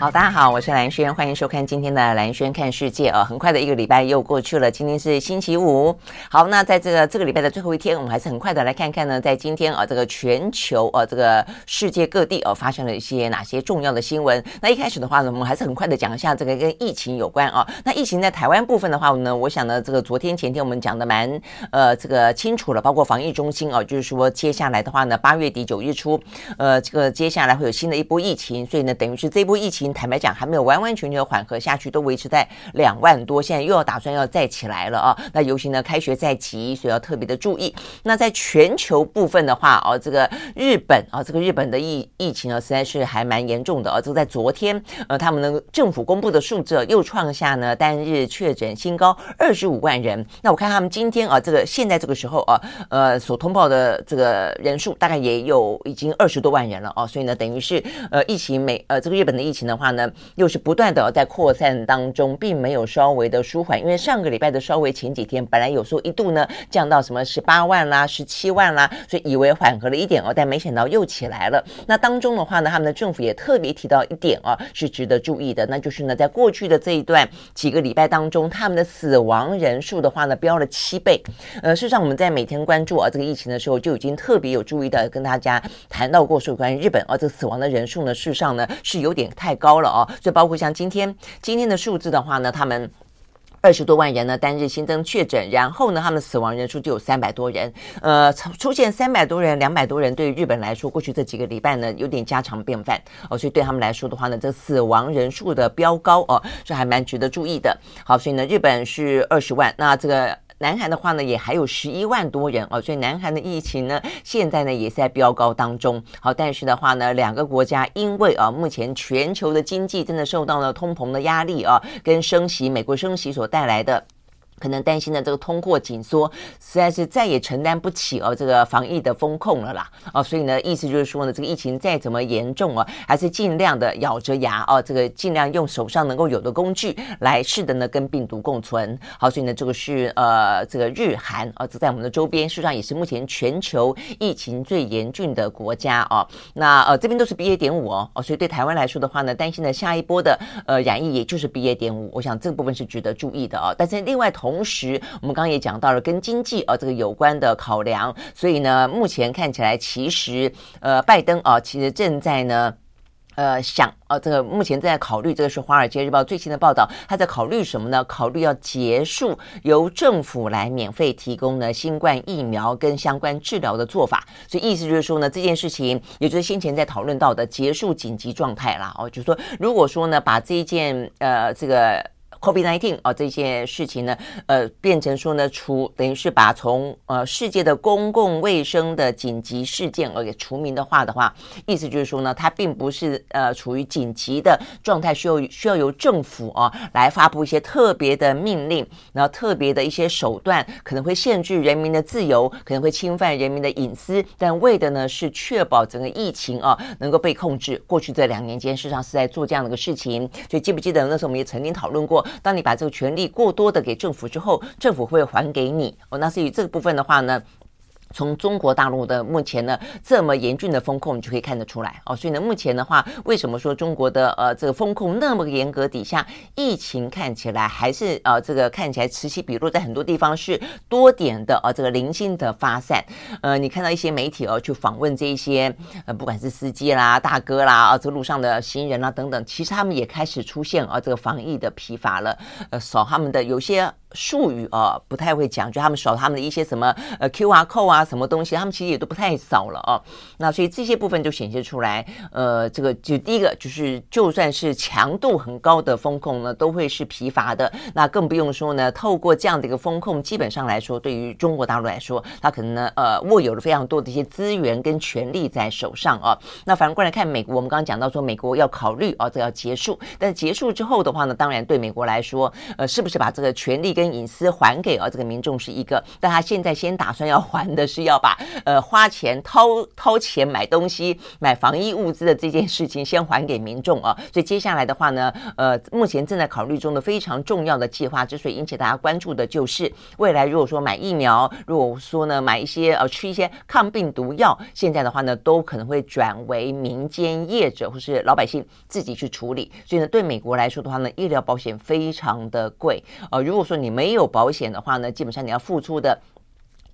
好，大家好，我是兰轩，欢迎收看今天的兰轩看世界哦。很快的一个礼拜又过去了，今天是星期五。好，那在这个这个礼拜的最后一天，我们还是很快的来看看呢，在今天啊，这个全球啊，这个世界各地啊，发生了一些哪些重要的新闻。那一开始的话呢，我们还是很快的讲一下这个跟疫情有关啊。那疫情在台湾部分的话呢，我想呢，这个昨天前天我们讲的蛮呃这个清楚了，包括防疫中心啊，就是说接下来的话呢，八月底九日初，呃，这个接下来会有新的一波疫情，所以呢，等于是这波疫情。坦白讲，还没有完完全全缓和下去，都维持在两万多，现在又要打算要再起来了啊！那尤其呢，开学在即，所以要特别的注意。那在全球部分的话，哦，这个日本啊，这个日本的疫疫情呢，实在是还蛮严重的啊！这个在昨天，呃，他们的政府公布的数字又创下呢单日确诊新高，二十五万人。那我看他们今天啊，这个现在这个时候啊，呃，所通报的这个人数大概也有已经二十多万人了哦，所以呢，等于是呃，疫情每呃，这个日本的疫情呢话呢。又是不断的在扩散当中，并没有稍微的舒缓。因为上个礼拜的稍微前几天，本来有时候一度呢降到什么十八万啦、十七万啦，所以以为缓和了一点哦，但没想到又起来了。那当中的话呢，他们的政府也特别提到一点哦，是值得注意的，那就是呢，在过去的这一段几个礼拜当中，他们的死亡人数的话呢，飙了七倍。呃，事实上我们在每天关注啊这个疫情的时候，就已经特别有注意的跟大家谈到过，说关于日本啊这个死亡的人数呢，事实上呢是有点太高高了哦。所以包括像今天今天的数字的话呢，他们二十多万人呢单日新增确诊，然后呢，他们死亡人数就有三百多人，呃，出现三百多人、两百多人，对于日本来说，过去这几个礼拜呢有点家常便饭哦，所以对他们来说的话呢，这死亡人数的飙高哦，是还蛮值得注意的。好，所以呢，日本是二十万，那这个。南韩的话呢，也还有十一万多人哦，所以南韩的疫情呢，现在呢也是在飙高当中。好，但是的话呢，两个国家因为啊，目前全球的经济真的受到了通膨的压力啊，跟升息，美国升息所带来的。可能担心的这个通货紧缩实在是再也承担不起哦，这个防疫的风控了啦哦，所以呢，意思就是说呢，这个疫情再怎么严重啊，还是尽量的咬着牙哦，这个尽量用手上能够有的工具来试着呢跟病毒共存。好，所以呢，这个是呃这个日韩啊，这在我们的周边，事实上也是目前全球疫情最严峻的国家哦。那呃这边都是 BA 点五哦哦，所以对台湾来说的话呢，担心的下一波的呃染疫也就是 BA 点五，我想这个部分是值得注意的哦。但是另外同同时，我们刚刚也讲到了跟经济啊这个有关的考量，所以呢，目前看起来其实呃，拜登啊，其实正在呢，呃，想呃，这个目前正在考虑，这个是《华尔街日报》最新的报道，他在考虑什么呢？考虑要结束由政府来免费提供呢新冠疫苗跟相关治疗的做法，所以意思就是说呢，这件事情也就是先前在讨论到的结束紧急状态啦。哦，就是说，如果说呢，把这一件呃这个。Covid nineteen 啊，这些事情呢，呃，变成说呢，除等于是把从呃世界的公共卫生的紧急事件而给除名的话的话，意思就是说呢，它并不是呃处于紧急的状态，需要需要由政府啊来发布一些特别的命令，然后特别的一些手段，可能会限制人民的自由，可能会侵犯人民的隐私，但为的呢是确保整个疫情啊能够被控制。过去这两年间，事实上是在做这样的一个事情，所以记不记得那时候我们也曾经讨论过。当你把这个权力过多的给政府之后，政府会还给你哦。那至于这个部分的话呢，从中国大陆的目前呢这么严峻的风控，你就可以看得出来哦。所以呢，目前的话，为什么说中国的呃这个风控那么严格底下，疫情看起来还是呃这个看起来此起彼落，在很多地方是多点的呃这个零星的发散。呃，你看到一些媒体哦去访问这一些呃不管是司机啦、大哥啦啊，这路上的行人啦等等，其实他们也开始出现啊这个防疫的疲乏了。呃，扫他们的有些。术语啊，不太会讲，就他们扫他们的一些什么呃 QR code 啊，什么东西，他们其实也都不太扫了啊。那所以这些部分就显示出来，呃，这个就第一个就是，就算是强度很高的风控呢，都会是疲乏的。那更不用说呢，透过这样的一个风控，基本上来说，对于中国大陆来说，它可能呢，呃，握有了非常多的一些资源跟权力在手上啊。那反过来看美国，我们刚刚讲到说，美国要考虑啊，这要结束，但结束之后的话呢，当然对美国来说，呃，是不是把这个权力跟跟隐私还给啊这个民众是一个，但他现在先打算要还的是要把呃花钱掏掏钱买东西买防疫物资的这件事情先还给民众啊，所以接下来的话呢，呃，目前正在考虑中的非常重要的计划，之所以引起大家关注的就是未来如果说买疫苗，如果说呢买一些呃吃一些抗病毒药，现在的话呢都可能会转为民间业者或是老百姓自己去处理，所以呢对美国来说的话呢，医疗保险非常的贵，呃，如果说你没有保险的话呢，基本上你要付出的。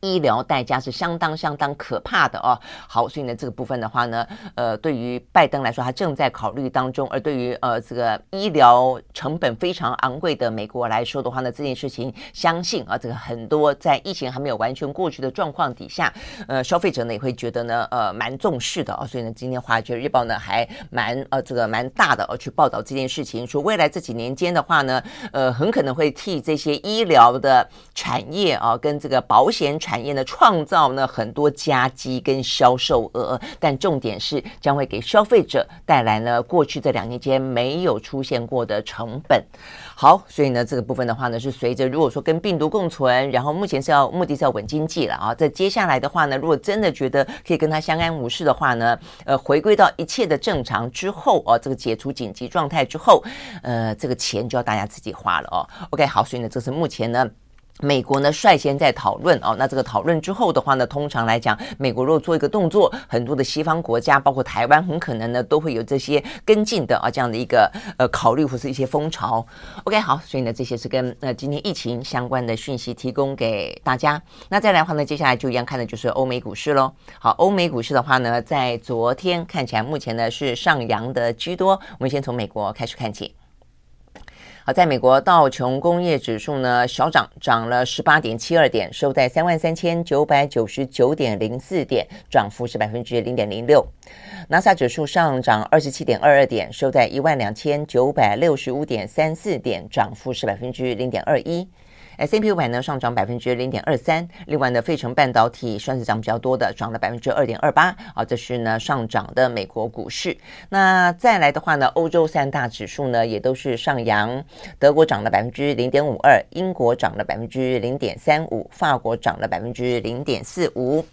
医疗代价是相当相当可怕的哦。好，所以呢，这个部分的话呢，呃，对于拜登来说，他正在考虑当中；而对于呃这个医疗成本非常昂贵的美国来说的话呢，这件事情，相信啊，这个很多在疫情还没有完全过去的状况底下，呃，消费者呢也会觉得呢，呃，蛮重视的哦。所以呢，今天《华尔街日报》呢还蛮呃这个蛮大的哦，去报道这件事情，说未来这几年间的话呢，呃，很可能会替这些医疗的产业啊，跟这个保险产。产业呢，创造呢很多佳绩跟销售额，但重点是将会给消费者带来呢过去这两年间没有出现过的成本。好，所以呢这个部分的话呢是随着如果说跟病毒共存，然后目前是要目的是要稳经济了啊。在接下来的话呢，如果真的觉得可以跟他相安无事的话呢，呃，回归到一切的正常之后啊，这个解除紧急状态之后，呃，这个钱就要大家自己花了哦。OK，好，所以呢这是目前呢。美国呢率先在讨论哦，那这个讨论之后的话呢，通常来讲，美国如果做一个动作，很多的西方国家，包括台湾，很可能呢都会有这些跟进的啊这样的一个呃考虑或是一些风潮。OK，好，所以呢这些是跟呃今天疫情相关的讯息提供给大家。那再来的话呢，接下来就一样看的就是欧美股市喽。好，欧美股市的话呢，在昨天看起来目前呢是上扬的居多。我们先从美国开始看起。好，在美国道琼工业指数呢小涨，涨了十八点七二点，收在三万三千九百九十九点零四点，涨幅是百分之零点零六。纳斯达克指数上涨二十七点二二点，收在一万两千九百六十五点三四点，涨幅是百分之零点二一。S M P 五百呢上涨百分之零点二三，另外呢，费城半导体算是涨比较多的，涨了百分之二点二八啊，这是呢上涨的美国股市。那再来的话呢，欧洲三大指数呢也都是上扬，德国涨了百分之零点五二，英国涨了百分之零点三五，法国涨了百分之零点四五。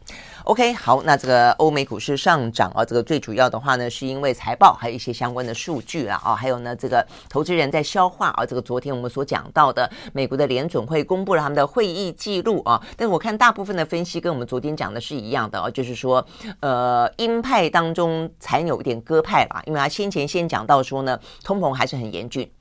OK，好，那这个欧美股市上涨啊，这个最主要的话呢，是因为财报还有一些相关的数据啊，啊，还有呢，这个投资人在消化啊，这个昨天我们所讲到的美国的联准会公布了他们的会议记录啊，但是我看大部分的分析跟我们昨天讲的是一样的啊，就是说，呃，鹰派当中才有一点鸽派吧，因为他先前先讲到说呢，通膨还是很严峻。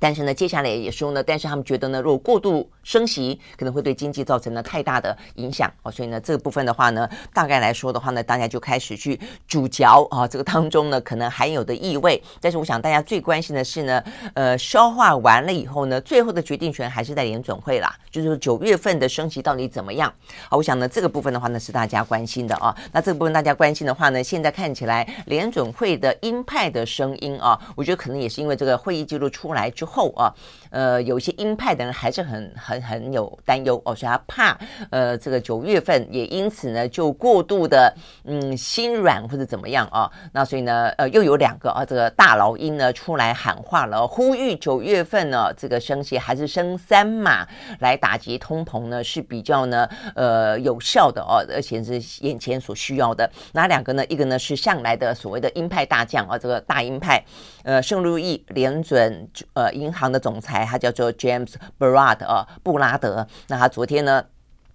但是呢，接下来也说呢，但是他们觉得呢，如果过度升息，可能会对经济造成了太大的影响哦。所以呢，这个部分的话呢，大概来说的话呢，大家就开始去咀嚼啊，这个当中呢，可能含有的意味。但是我想大家最关心的是呢，呃，消化完了以后呢，最后的决定权还是在联准会啦，就是说九月份的升息到底怎么样？好，我想呢，这个部分的话呢，是大家关心的啊。那这个部分大家关心的话呢，现在看起来联准会的鹰派的声音啊，我觉得可能也是因为这个会议记录出来之后。后啊，呃，有些鹰派的人还是很很很有担忧哦，所以他怕呃，这个九月份也因此呢就过度的嗯心软或者怎么样啊，那所以呢呃又有两个啊这个大老鹰呢出来喊话了，呼吁九月份呢这个升息还是升三码来打击通膨呢是比较呢呃有效的哦，而且是眼前所需要的。哪两个呢？一个呢是向来的所谓的鹰派大将啊，这个大鹰派呃圣路易联准呃。银行的总裁，他叫做 James Barad 啊，布拉德。那他昨天呢，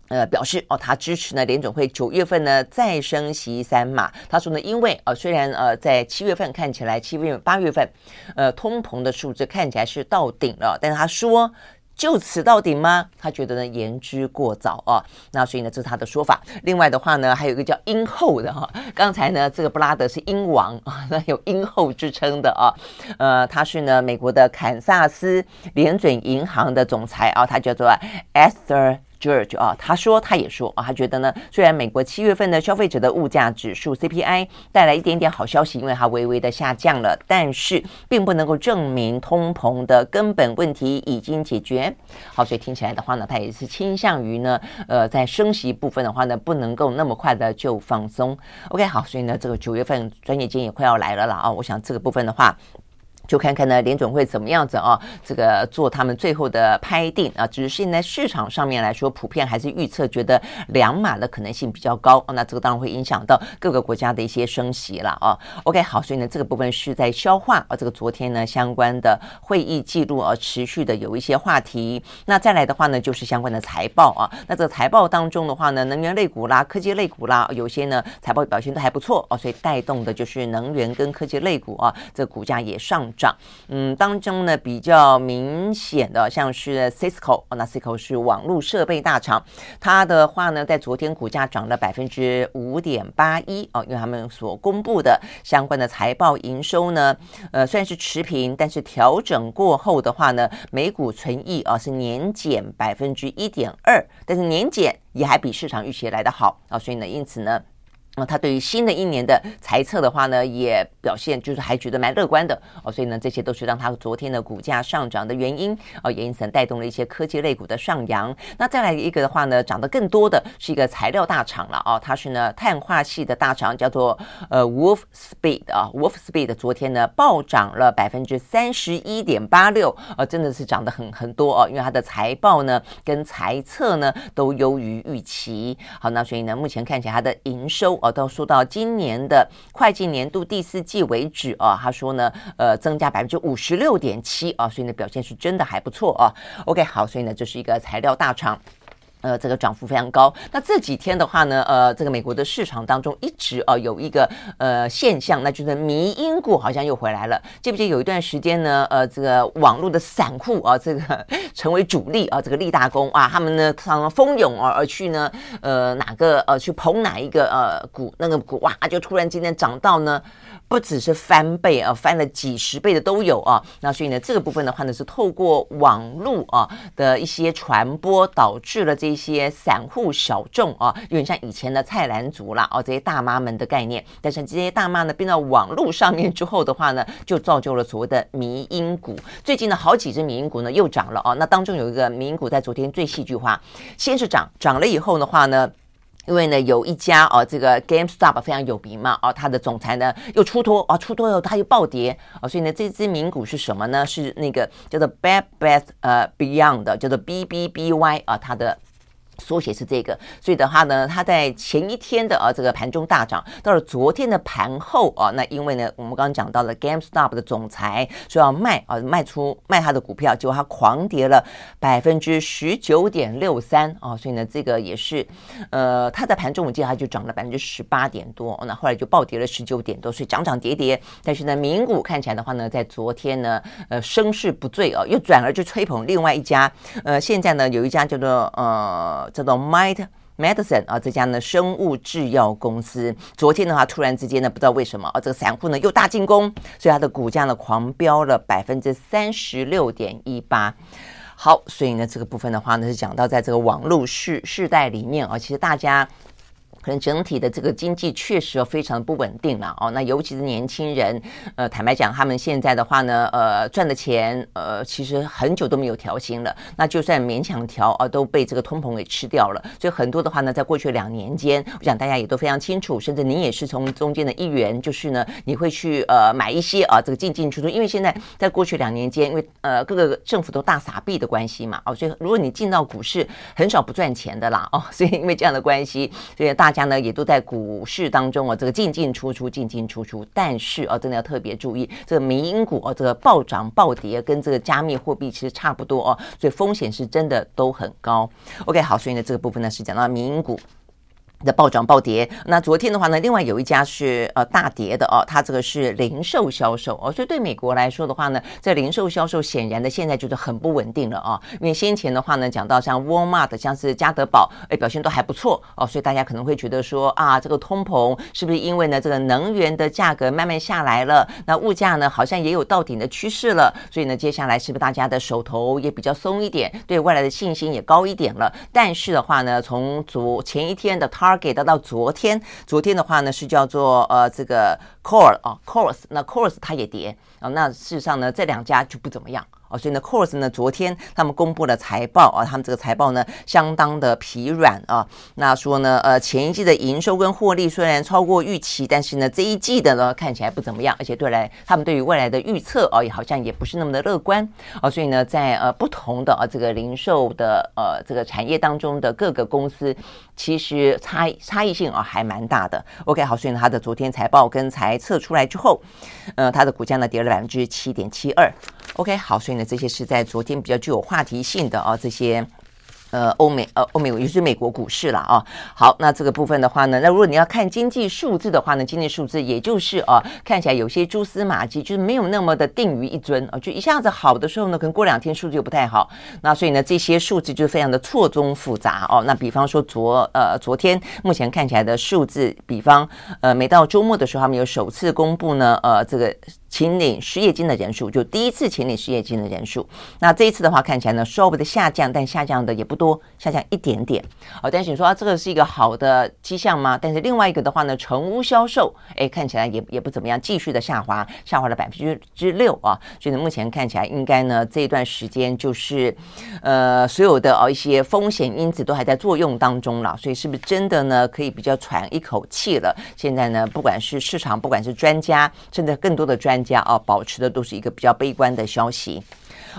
呃，表示哦，他支持呢联总会九月份呢再升息三码。他说呢，因为呃，虽然呃在七月份看起来七月八月份呃通膨的数字看起来是到顶了，但是他说。就此到底吗？他觉得呢言之过早啊。那所以呢，这是他的说法。另外的话呢，还有一个叫英后的哈。刚才呢，这个布拉德是英王啊，那有英后之称的啊。呃，他是呢美国的堪萨斯联准银行的总裁啊，他叫做 Esther。George 啊，他说，他也说啊，他觉得呢，虽然美国七月份的消费者的物价指数 CPI 带来一点点好消息，因为它微微的下降了，但是并不能够证明通膨的根本问题已经解决。好，所以听起来的话呢，他也是倾向于呢，呃，在升息部分的话呢，不能够那么快的就放松。OK，好，所以呢，这个九月份专业金也快要来了了啊，我想这个部分的话。就看看呢，联准会怎么样子啊？这个做他们最后的拍定啊，只是现在市场上面来说，普遍还是预测觉得两码的可能性比较高。那这个当然会影响到各个国家的一些升息了啊。OK，好，所以呢，这个部分是在消化啊。这个昨天呢，相关的会议记录啊，持续的有一些话题。那再来的话呢，就是相关的财报啊。那这个财报当中的话呢，能源类股啦、科技类股啦，有些呢财报表现都还不错哦，所以带动的就是能源跟科技类股啊，这股价也上。涨，嗯，当中呢比较明显的像是 Cisco，哦那 Cisco 是网络设备大厂，它的话呢在昨天股价涨了百分之五点八一哦，因为他们所公布的相关的财报营收呢，呃，虽然是持平，但是调整过后的话呢，每股存益啊是年减百分之一点二，但是年减也还比市场预期来得好啊，所以呢，因此呢。那他对于新的一年的财测的话呢，也表现就是还觉得蛮乐观的哦，所以呢，这些都是让他昨天的股价上涨的原因哦，也因此带动了一些科技类股的上扬。那再来一个的话呢，涨得更多的是一个材料大厂了哦，它是呢碳化系的大厂，叫做呃 Wolfspeed 啊，Wolfspeed 昨天呢暴涨了百分之三十一点八六，呃，真的是涨得很很多哦，因为它的财报呢跟财测呢都优于预期。好，那所以呢，目前看起来它的营收。哦，到说到今年的会计年度第四季为止啊，他说呢，呃，增加百分之五十六点七啊，所以呢，表现是真的还不错啊。OK，好，所以呢，这是一个材料大厂。呃，这个涨幅非常高。那这几天的话呢，呃，这个美国的市场当中一直呃有一个呃现象，那就是迷因股好像又回来了。记不记得有一段时间呢，呃，这个网络的散户啊，这个 成为主力啊，这个立大功啊，他们呢常常蜂拥而而去呢，呃，哪个呃去捧哪一个呃股，那个股哇，就突然今天涨到呢。不只是翻倍啊，翻了几十倍的都有啊。那所以呢，这个部分的话呢，是透过网络啊的一些传播，导致了这些散户小众啊，有点像以前的菜篮族啦，哦，这些大妈们的概念。但是这些大妈呢，变到网络上面之后的话呢，就造就了所谓的迷因股。最近呢，好几只迷因股呢又涨了啊。那当中有一个迷因股在昨天最戏剧化，先是涨，涨了以后的话呢。因为呢，有一家哦，这个 GameStop 非常有名嘛，哦，它的总裁呢又出脱，啊，出脱以后它又暴跌，啊，所以呢，这只名股是什么呢？是那个叫做 Bad Bath 呃 Beyond，叫做 BBBY 啊，它的。缩写是这个，所以的话呢，它在前一天的啊这个盘中大涨，到了昨天的盘后啊，那因为呢，我们刚刚讲到了 GameStop 的总裁说要卖啊，卖出卖他的股票，结果它狂跌了百分之十九点六三啊，所以呢，这个也是呃，它在盘中我记得它就涨了百分之十八点多，那后来就暴跌了十九点多，所以涨涨跌跌。但是呢，名股看起来的话呢，在昨天呢，呃，声势不醉啊，又转而去吹捧另外一家，呃，现在呢，有一家叫做呃。叫做 Might Medicine 啊，这家呢生物制药公司，昨天的话突然之间呢，不知道为什么啊，这个散户呢又大进攻，所以它的股价呢狂飙了百分之三十六点一八。好，所以呢这个部分的话呢是讲到在这个网络世世代里面啊，其实大家。可能整体的这个经济确实非常不稳定了哦，那尤其是年轻人，呃，坦白讲，他们现在的话呢，呃，赚的钱，呃，其实很久都没有调薪了，那就算勉强调啊，都被这个通膨给吃掉了。所以很多的话呢，在过去两年间，我想大家也都非常清楚，甚至您也是从中间的一员，就是呢，你会去呃买一些啊，这个进进出出，因为现在在过去两年间，因为呃各个政府都大撒币的关系嘛，哦，所以如果你进到股市，很少不赚钱的啦，哦，所以因为这样的关系，所以大。家呢也都在股市当中啊，这个进进出出，进进出出。但是啊，真的要特别注意，这个民营股哦，这个暴涨暴跌，跟这个加密货币其实差不多哦，所以风险是真的都很高。OK，好，所以呢，这个部分呢是讲到民营股。的暴涨暴跌，那昨天的话呢，另外有一家是呃大跌的哦，它这个是零售销售。哦，所以对美国来说的话呢，这零售销售显然的现在就是很不稳定了啊，因为先前的话呢，讲到像 Walmart，像是家得宝，哎，表现都还不错。哦，所以大家可能会觉得说啊，这个通膨是不是因为呢这个能源的价格慢慢下来了，那物价呢好像也有到顶的趋势了，所以呢接下来是不是大家的手头也比较松一点，对未来的信心也高一点了？但是的话呢，从昨前一天的 Target 给到到昨天，昨天的话呢是叫做呃这个 Core 啊 Kors，那 Kors 它也跌。啊，那事实上呢这两家就不怎么样。哦，所以呢，Coors 呢，昨天他们公布了财报啊，他们这个财报呢相当的疲软啊。那说呢，呃，前一季的营收跟获利虽然超过预期，但是呢，这一季的呢看起来不怎么样，而且对来他们对于未来的预测啊，也好像也不是那么的乐观啊。所以呢，在呃不同的啊这个零售的呃这个产业当中的各个公司，其实差差异性啊还蛮大的。OK，好，所以呢，它的昨天财报跟财测出来之后，呃，它的股价呢跌了百分之七点七二。OK，好，所以那，这些是在昨天比较具有话题性的啊，这些。呃，欧美呃，欧美也就是美国股市了啊。好，那这个部分的话呢，那如果你要看经济数字的话呢，经济数字也就是啊，看起来有些蛛丝马迹，就是没有那么的定于一尊啊。就一下子好的时候呢，可能过两天数字又不太好。那所以呢，这些数字就非常的错综复杂哦。那比方说昨呃昨天目前看起来的数字，比方呃，每到周末的时候，他们有首次公布呢，呃，这个。请领失业金的人数，就第一次请领失业金的人数。那这一次的话，看起来呢稍微的下降，但下降的也不多，下降一点点。哦，但是你说啊，这个是一个好的迹象吗？但是另外一个的话呢，成屋销售，哎，看起来也也不怎么样，继续的下滑，下滑了百分之之六啊。所以呢，目前看起来应该呢这一段时间就是，呃，所有的哦一些风险因子都还在作用当中了。所以是不是真的呢可以比较喘一口气了？现在呢，不管是市场，不管是专家，甚至更多的专。家啊，保持的都是一个比较悲观的消息。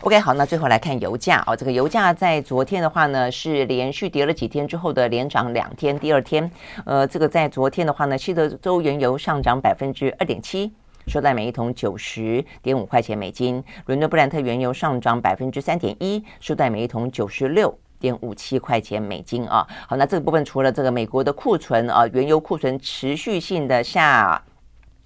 OK，好，那最后来看油价啊，这个油价在昨天的话呢，是连续跌了几天之后的连涨两天。第二天，呃，这个在昨天的话呢，西德州原油上涨百分之二点七，收在每一桶九十点五块钱美金；伦敦布兰特原油上涨百分之三点一，收在每一桶九十六点五七块钱美金啊。好，那这个部分除了这个美国的库存啊，原油库存持续性的下。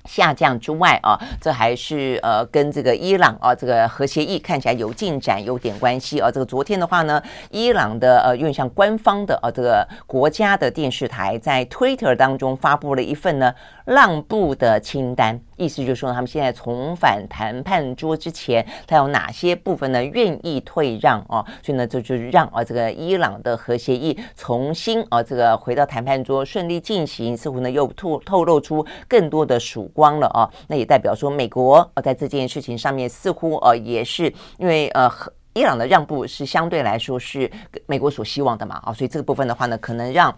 下降之外啊，这还是呃跟这个伊朗啊这个核协议看起来有进展有点关系啊。这个昨天的话呢，伊朗的呃有点像官方的啊这个国家的电视台在 Twitter 当中发布了一份呢让步的清单。意思就是说，他们现在重返谈判桌之前，他有哪些部分呢愿意退让哦？所以呢，这就是让啊这个伊朗的核协议重新啊这个回到谈判桌顺利进行，似乎呢又透透露出更多的曙光了啊。那也代表说，美国啊在这件事情上面似乎呃也是因为呃伊朗的让步是相对来说是美国所希望的嘛啊，所以这个部分的话呢，可能让。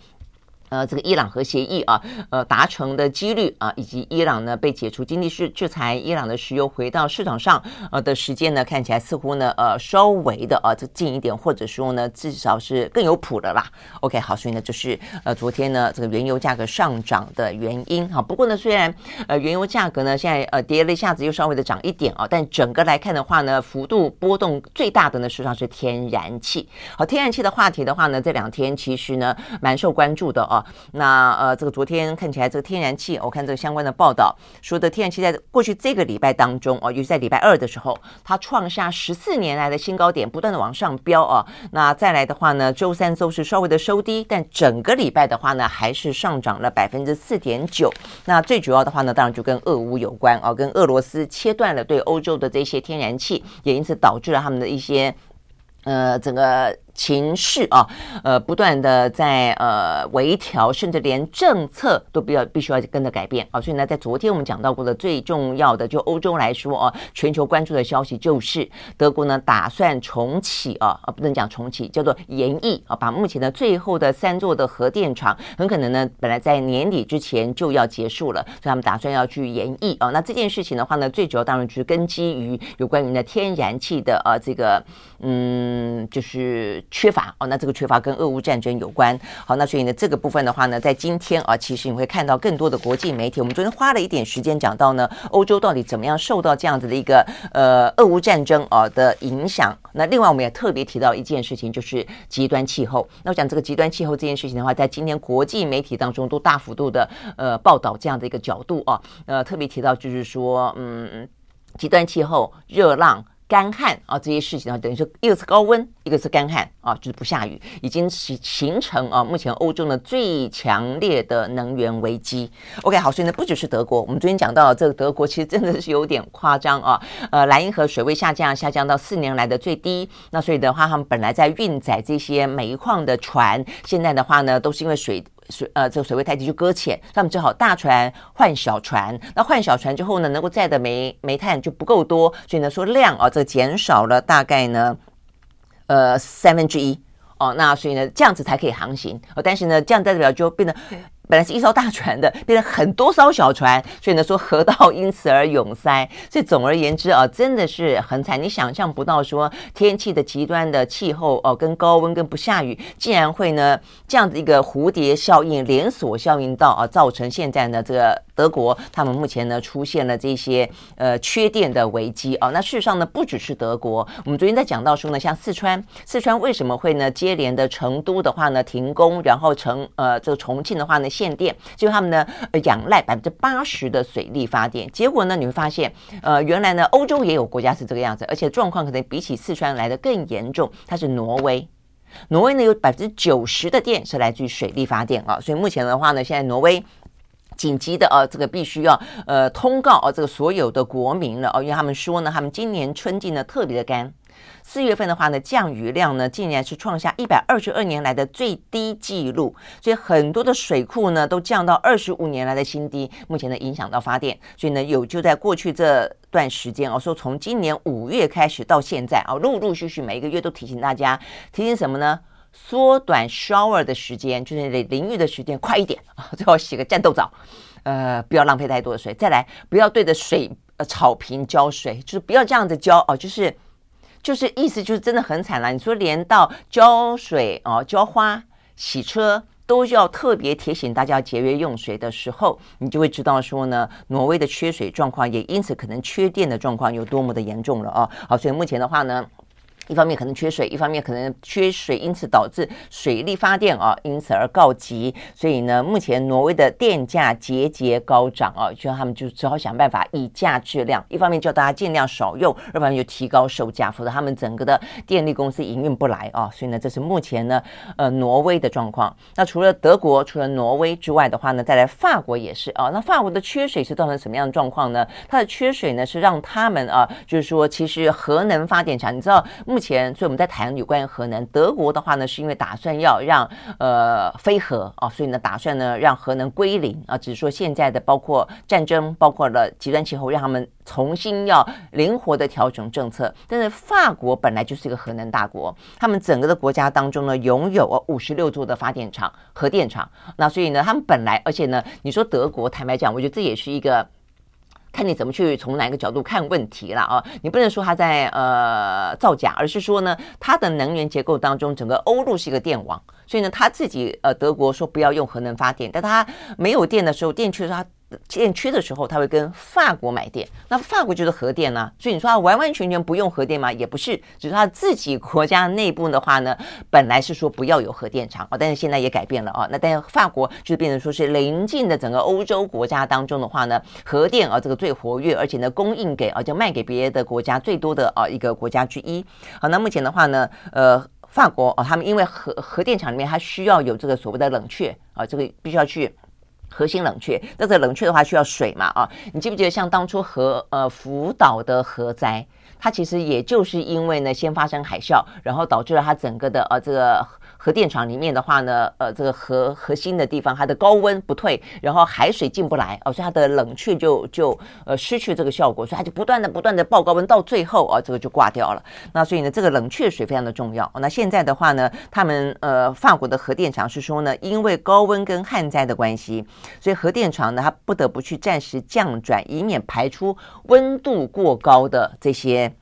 呃，这个伊朗核协议啊，呃，达成的几率啊，以及伊朗呢被解除经济制制裁，伊朗的石油回到市场上呃的时间呢，看起来似乎呢呃稍微的啊这近一点，或者说呢至少是更有谱的啦。OK，好，所以呢就是呃昨天呢这个原油价格上涨的原因哈。不过呢虽然呃原油价格呢现在呃跌了一下子又稍微的涨一点啊，但整个来看的话呢幅度波动最大的呢实际上是天然气。好，天然气的话题的话呢这两天其实呢蛮受关注的啊。那呃，这个昨天看起来，这个天然气，我看这个相关的报道说的，天然气在过去这个礼拜当中哦，尤其在礼拜二的时候，它创下十四年来的新高点，不断的往上飙啊。那再来的话呢，周三、周四稍微的收低，但整个礼拜的话呢，还是上涨了百分之四点九。那最主要的话呢，当然就跟俄乌有关啊，跟俄罗斯切断了对欧洲的这些天然气，也因此导致了他们的一些呃整个。情势啊，呃，不断的在呃微调，甚至连政策都必要必须要跟着改变啊。所以呢，在昨天我们讲到过的最重要的，就欧洲来说啊，全球关注的消息就是德国呢打算重启啊，啊不能讲重启，叫做延役啊，把目前的最后的三座的核电厂很可能呢本来在年底之前就要结束了，所以他们打算要去延役啊。那这件事情的话呢，最主要当然就是根基于有关于呢天然气的啊这个嗯就是。缺乏哦，那这个缺乏跟俄乌战争有关。好，那所以呢，这个部分的话呢，在今天啊，其实你会看到更多的国际媒体。我们昨天花了一点时间讲到呢，欧洲到底怎么样受到这样子的一个呃俄乌战争啊的影响。那另外我们也特别提到一件事情，就是极端气候。那我讲这个极端气候这件事情的话，在今天国际媒体当中都大幅度的呃报道这样的一个角度啊，呃特别提到就是说，嗯，极端气候、热浪。干旱啊，这些事情啊，等于说一个是高温，一个是干旱啊，就是不下雨，已经形形成啊，目前欧洲呢最强烈的能源危机。OK，好，所以呢，不只是德国，我们昨天讲到这个德国其实真的是有点夸张啊，呃，莱茵河水位下降，下降到四年来的最低。那所以的话，他们本来在运载这些煤矿的船，现在的话呢，都是因为水。水呃这个水位太低就搁浅，他们只好大船换小船。那换小船之后呢，能够载的煤煤炭就不够多，所以呢说量啊这减少了大概呢呃三分之一哦，那所以呢这样子才可以航行。但是呢这样代表就变得。本来是一艘大船的，变成很多艘小船，所以呢说河道 因此而涌塞。所以总而言之啊，真的是很惨。你想象不到说天气的极端的气候哦，跟高温跟不下雨，竟然会呢这样子一个蝴蝶效应、连锁效应到啊，造成现在呢这个德国他们目前呢出现了这些呃缺电的危机啊。那事实上呢不只是德国，我们昨天在讲到说呢，像四川，四川为什么会呢接连的成都的话呢停工，然后成呃这个重庆的话呢？限电，就他们呢呃仰赖百分之八十的水力发电，结果呢你会发现，呃，原来呢欧洲也有国家是这个样子，而且状况可能比起四川来的更严重。它是挪威，挪威呢有百分之九十的电是来自于水力发电啊，所以目前的话呢，现在挪威紧急的啊，这个必须要呃通告啊，这个所有的国民了哦，因为他们说呢，他们今年春季呢特别的干。四月份的话呢，降雨量呢，竟然是创下一百二十二年来的最低纪录，所以很多的水库呢都降到二十五年来的新低。目前呢，影响到发电，所以呢，有就在过去这段时间哦，说从今年五月开始到现在啊，陆陆续续每一个月都提醒大家，提醒什么呢？缩短 shower 的时间，就是淋浴的时间快一点啊，最好洗个战斗澡，呃，不要浪费太多的水。再来，不要对着水呃草坪浇水，就是不要这样子浇哦，就是。就是意思就是真的很惨了。你说连到浇水哦、浇花、洗车都要特别提醒大家节约用水的时候，你就会知道说呢，挪威的缺水状况也因此可能缺电的状况有多么的严重了啊。好，所以目前的话呢。一方面可能缺水，一方面可能缺水，因此导致水力发电啊，因此而告急。所以呢，目前挪威的电价节节高涨啊，就他们就只好想办法以价质量。一方面叫大家尽量少用，二方面就提高售价，否则他们整个的电力公司营运不来啊。所以呢，这是目前呢，呃，挪威的状况。那除了德国，除了挪威之外的话呢，再来法国也是啊。那法国的缺水是造成什么样的状况呢？它的缺水呢，是让他们啊，就是说，其实核能发电厂，你知道目前，所以我们在谈有关于核能。德国的话呢，是因为打算要让呃非核啊，所以呢打算呢让核能归零啊。只是说现在的包括战争，包括了极端气候，让他们重新要灵活的调整政策。但是法国本来就是一个核能大国，他们整个的国家当中呢拥有五十六座的发电厂、核电厂。那所以呢，他们本来而且呢，你说德国，坦白讲，我觉得这也是一个。看你怎么去从哪个角度看问题了啊？你不能说他在呃造假，而是说呢，它的能源结构当中，整个欧陆是一个电网，所以呢，他自己呃德国说不要用核能发电，但他没有电的时候，电缺的时候他。电缺的时候，他会跟法国买电，那法国就是核电呢、所以你说他完完全全不用核电吗？也不是，只是他自己国家内部的话呢，本来是说不要有核电厂啊，但是现在也改变了啊。那但是法国就变成说是临近的整个欧洲国家当中的话呢，核电啊这个最活跃，而且呢供应给啊就卖给别的国家最多的啊一个国家之一。好，那目前的话呢，呃，法国啊，他们因为核核电厂里面它需要有这个所谓的冷却啊，这个必须要去。核心冷却，那这冷却的话需要水嘛？啊，你记不记得像当初核呃福岛的核灾，它其实也就是因为呢先发生海啸，然后导致了它整个的呃这个。核电厂里面的话呢，呃，这个核核心的地方，它的高温不退，然后海水进不来，哦，所以它的冷却就就呃失去这个效果，所以它就不断的不断的爆高温，到最后啊，这个就挂掉了。那所以呢，这个冷却水非常的重要。那现在的话呢，他们呃法国的核电厂是说呢，因为高温跟旱灾的关系，所以核电厂呢，它不得不去暂时降转，以免排出温度过高的这些。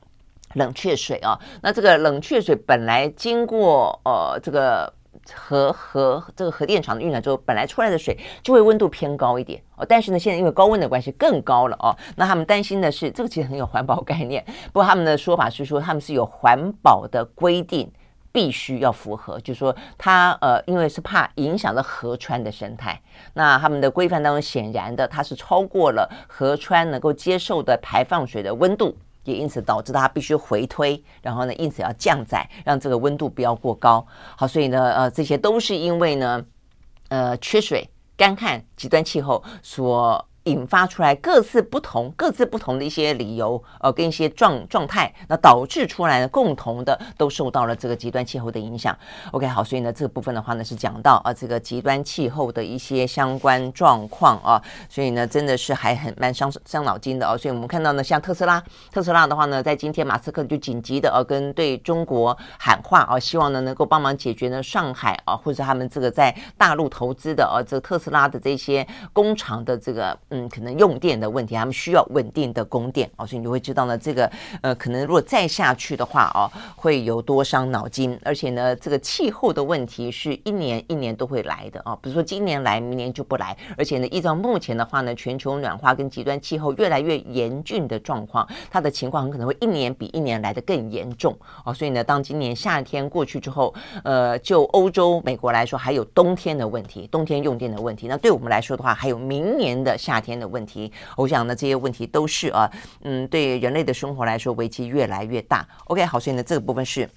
冷却水啊，那这个冷却水本来经过呃这个核核这个核电厂的运转之后，本来出来的水就会温度偏高一点哦。但是呢，现在因为高温的关系更高了哦。那他们担心的是，这个其实很有环保概念。不过他们的说法是说，他们是有环保的规定，必须要符合，就是说它呃，因为是怕影响到河川的生态。那他们的规范当中显然的，它是超过了河川能够接受的排放水的温度。也因此导致它必须回推，然后呢，因此要降载，让这个温度不要过高。好，所以呢，呃，这些都是因为呢，呃，缺水、干旱、极端气候所引发出来各自不同、各自不同的一些理由，呃，跟一些状状态，那导致出来的共同的都受到了这个极端气候的影响。OK，好，所以呢，这个部分的话呢是讲到啊，这个极端气候的一些相关状况啊，所以呢，真的是还很蛮伤伤脑筋的哦。所以我们看到呢，像特斯拉，特斯拉的话呢，在今天马斯克就紧急的呃、啊、跟对中国喊话啊，希望呢能够帮忙解决呢上海啊，或者他们这个在大陆投资的啊，这个特斯拉的这些工厂的这个。嗯，可能用电的问题，他们需要稳定的供电哦，所以你就会知道呢，这个呃，可能如果再下去的话哦，会有多伤脑筋。而且呢，这个气候的问题是一年一年都会来的啊，比如说今年来，明年就不来。而且呢，依照目前的话呢，全球暖化跟极端气候越来越严峻的状况，它的情况很可能会一年比一年来的更严重哦。所以呢，当今年夏天过去之后，呃，就欧洲、美国来说，还有冬天的问题，冬天用电的问题。那对我们来说的话，还有明年的夏天的问题，我想呢，这些问题都是啊，嗯，对人类的生活来说，危机越来越大。OK，好，所以呢，这个部分是。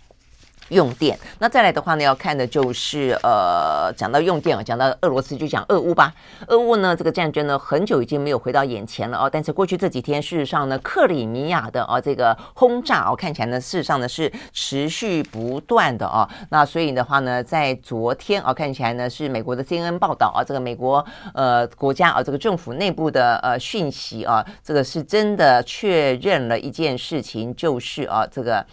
用电，那再来的话呢，要看的就是呃，讲到用电啊，讲到俄罗斯就讲俄乌吧。俄乌呢，这个战争呢，很久已经没有回到眼前了哦。但是过去这几天，事实上呢，克里米亚的啊这个轰炸哦，看起来呢，事实上呢是持续不断的哦。那所以的话呢，在昨天啊，看起来呢是美国的 CNN 报道啊，这个美国呃国家啊这个政府内部的呃讯息啊，这个是真的确认了一件事情，就是啊这个。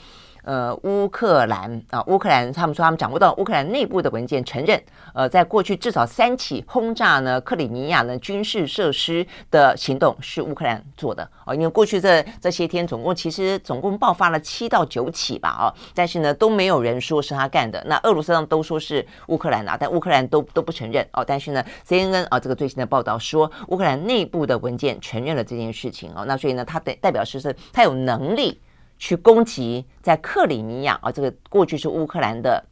呃，乌克兰啊，乌克兰他们说他们掌握到乌克兰内部的文件，承认呃，在过去至少三起轰炸呢克里米亚呢军事设施的行动是乌克兰做的。哦，因为过去这这些天总共其实总共爆发了七到九起吧啊，但是呢都没有人说是他干的，那俄罗斯上都说是乌克兰啊，但乌克兰都都不承认。哦，但是呢 CNN 啊这个最新的报道说乌克兰内部的文件承认了这件事情。哦，那所以呢他代代表是是他有能力。去攻击在克里米亚啊，这个过去是乌克兰的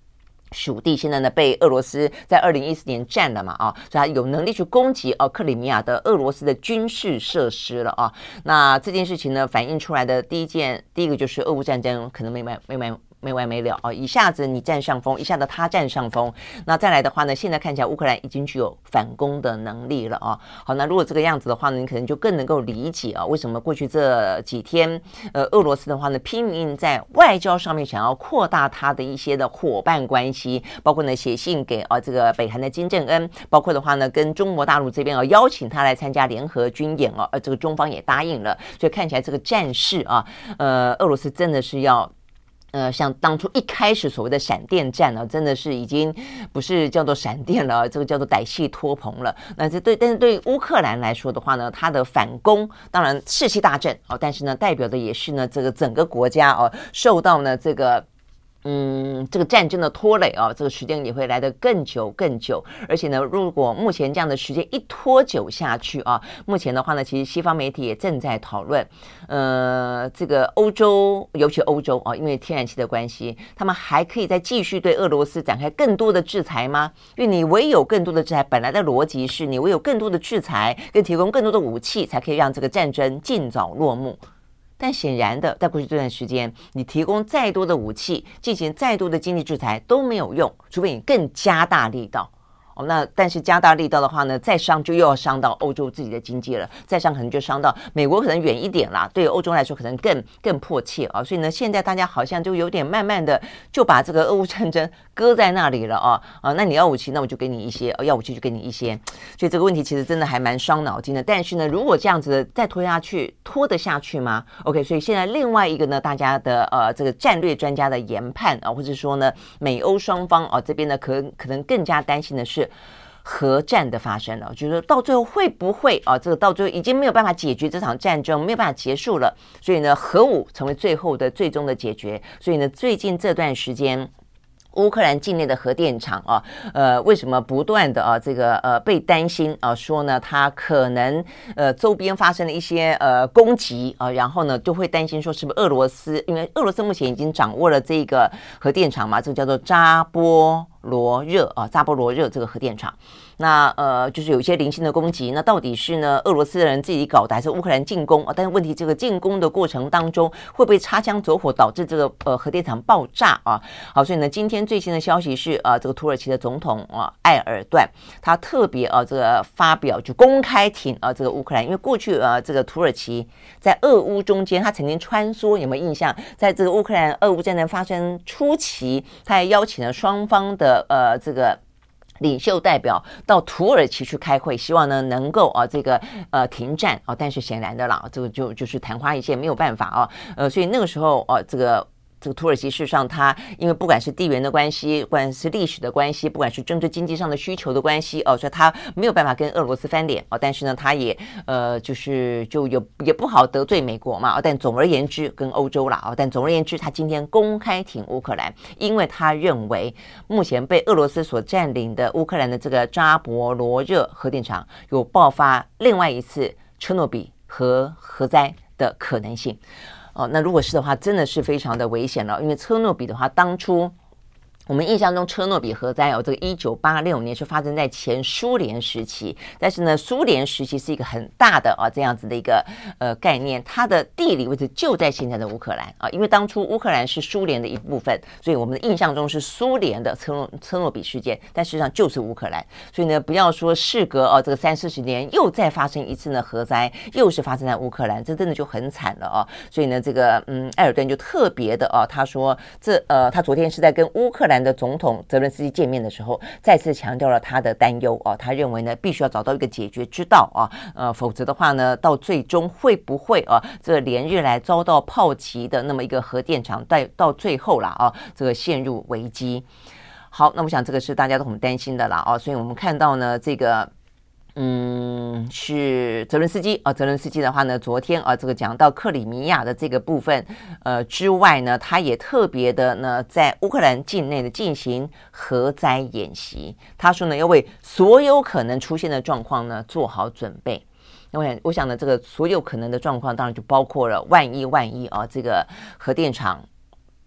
属地，现在呢被俄罗斯在二零一四年占了嘛啊，所以他有能力去攻击哦克里米亚的俄罗斯的军事设施了啊。那这件事情呢，反映出来的第一件，第一个就是俄乌战争可能没完没完。没完没了啊！一下子你占上风，一下子他占上风。那再来的话呢，现在看起来乌克兰已经具有反攻的能力了啊。好，那如果这个样子的话呢，你可能就更能够理解啊，为什么过去这几天，呃，俄罗斯的话呢，拼命在外交上面想要扩大他的一些的伙伴关系，包括呢写信给啊这个北韩的金正恩，包括的话呢跟中国大陆这边啊邀请他来参加联合军演啊，呃，这个中方也答应了，所以看起来这个战事啊，呃，俄罗斯真的是要。呃，像当初一开始所谓的闪电战呢，真的是已经不是叫做闪电了，这个叫做歹戏拖棚了。那这对，但是对乌克兰来说的话呢，它的反攻当然士气大振哦，但是呢，代表的也是呢，这个整个国家哦，受到呢这个。嗯，这个战争的拖累啊，这个时间也会来得更久更久。而且呢，如果目前这样的时间一拖久下去啊，目前的话呢，其实西方媒体也正在讨论，呃，这个欧洲，尤其欧洲啊，因为天然气的关系，他们还可以再继续对俄罗斯展开更多的制裁吗？因为你唯有更多的制裁，本来的逻辑是你唯有更多的制裁跟提供更多的武器，才可以让这个战争尽早落幕。但显然的，在过去这段时间，你提供再多的武器，进行再多的经济制裁都没有用，除非你更加大力道。那但是加大力道的话呢，再伤就又要伤到欧洲自己的经济了，再伤可能就伤到美国，可能远一点啦。对欧洲来说，可能更更迫切啊。所以呢，现在大家好像就有点慢慢的就把这个俄乌战争搁在那里了啊啊！那你要武器，那我就给你一些；要武器就给你一些。所以这个问题其实真的还蛮伤脑筋的。但是呢，如果这样子再拖下去，拖得下去吗？OK，所以现在另外一个呢，大家的呃这个战略专家的研判啊，或者说呢，美欧双方啊这边呢，可可能更加担心的是。核战的发生了，就是到最后会不会啊？这个到最后已经没有办法解决这场战争，没有办法结束了。所以呢，核武成为最后的、最终的解决。所以呢，最近这段时间，乌克兰境内的核电厂啊，呃，为什么不断的啊，这个呃被担心啊，说呢，它可能呃周边发生了一些呃攻击啊，然后呢就会担心说是不是俄罗斯？因为俄罗斯目前已经掌握了这个核电厂嘛，这个叫做扎波罗热啊，扎波罗热这个核电厂。那呃，就是有一些零星的攻击。那到底是呢，俄罗斯人自己搞的，还是乌克兰进攻啊？但是问题，这个进攻的过程当中，会不会擦枪走火，导致这个呃核电厂爆炸啊？好，所以呢，今天最新的消息是呃，这个土耳其的总统啊，埃尔段，他特别啊，这个发表就公开挺啊这个乌克兰，因为过去啊，这个土耳其在俄乌中间，他曾经穿梭，有没有印象？在这个乌克兰俄乌战争发生初期，他还邀请了双方的呃这个。领袖代表到土耳其去开会，希望呢能够啊这个呃停战啊，但是显然的啦，这个就就是昙花一现，没有办法啊，呃，所以那个时候啊这个。这个土耳其事实上，它因为不管是地缘的关系，不管是历史的关系，不管是政治经济上的需求的关系哦，所以它没有办法跟俄罗斯翻脸哦。但是呢，它也呃，就是就有也不好得罪美国嘛。哦但总而言之，跟欧洲啦哦。但总而言之，他今天公开挺乌克兰，因为他认为目前被俄罗斯所占领的乌克兰的这个扎波罗热核电厂有爆发另外一次车诺比核核灾的可能性。哦，那如果是的话，真的是非常的危险了，因为车诺比的话，当初。我们印象中，车诺比核灾哦，这个一九八六年是发生在前苏联时期。但是呢，苏联时期是一个很大的啊这样子的一个呃概念，它的地理位置就在现在的乌克兰啊。因为当初乌克兰是苏联的一部分，所以我们的印象中是苏联的车诺车诺比事件，但实际上就是乌克兰。所以呢，不要说事隔哦这个三四十年又再发生一次呢核灾，又是发生在乌克兰，这真的就很惨了哦。所以呢，这个嗯，埃尔顿就特别的哦，他说这呃，他昨天是在跟乌克兰。的总统泽伦斯基见面的时候，再次强调了他的担忧哦，他认为呢，必须要找到一个解决之道啊，呃，否则的话呢，到最终会不会啊，这连日来遭到炮击的那么一个核电厂，到到最后了啊，这个陷入危机。好，那我想这个是大家都很担心的了啊，所以我们看到呢，这个。嗯，是泽伦斯基啊，泽伦斯基的话呢，昨天啊，这个讲到克里米亚的这个部分，呃之外呢，他也特别的呢，在乌克兰境内的进行核灾演习。他说呢，要为所有可能出现的状况呢做好准备。那我想，我想呢，这个所有可能的状况，当然就包括了万一万一啊，这个核电厂。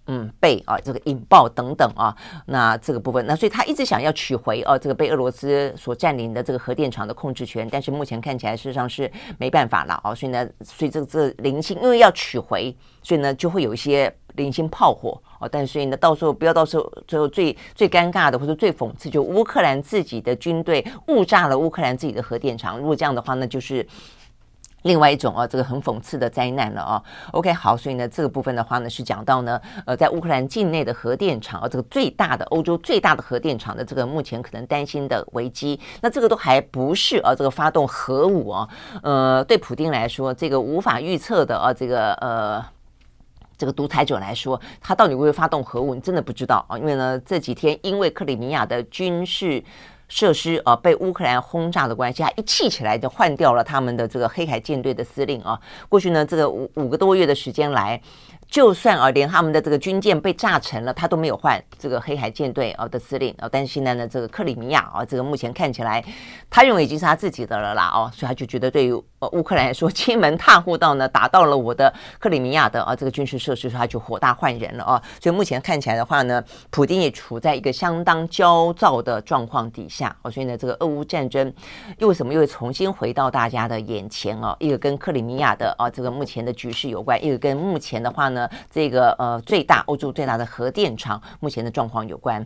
嗯，被啊这个引爆等等啊，那这个部分，那所以他一直想要取回啊这个被俄罗斯所占领的这个核电厂的控制权，但是目前看起来事实上是没办法了啊，所以呢，所以这个这零星因为要取回，所以呢就会有一些零星炮火啊，但是所以呢到时候不要到时候最后最最尴尬的或者最讽刺，就乌克兰自己的军队误炸了乌克兰自己的核电厂，如果这样的话，那就是。另外一种啊，这个很讽刺的灾难了啊。OK，好，所以呢，这个部分的话呢，是讲到呢，呃，在乌克兰境内的核电厂啊，这个最大的欧洲最大的核电厂的这个目前可能担心的危机，那这个都还不是啊，这个发动核武啊，呃，对普丁来说，这个无法预测的啊，这个呃，这个独裁者来说，他到底会不会发动核武，你真的不知道啊，因为呢，这几天因为克里米亚的军事。设施啊，被乌克兰轰炸的关系，他一气起来就换掉了他们的这个黑海舰队的司令啊。过去呢，这个五五个多月的时间来。就算啊，连他们的这个军舰被炸沉了，他都没有换这个黑海舰队啊的司令啊。但是现在呢，这个克里米亚啊，这个目前看起来，他认为已经是他自己的了啦哦，所以他就觉得对于呃乌克兰说，亲门踏户到呢，打到了我的克里米亚的啊这个军事设施，他就火大换人了啊。所以目前看起来的话呢，普京也处在一个相当焦躁的状况底下哦。所以呢，这个俄乌战争又为什么又重新回到大家的眼前啊？一个跟克里米亚的啊这个目前的局势有关，一个跟目前的话呢。这个呃，最大欧洲最大的核电厂目前的状况有关。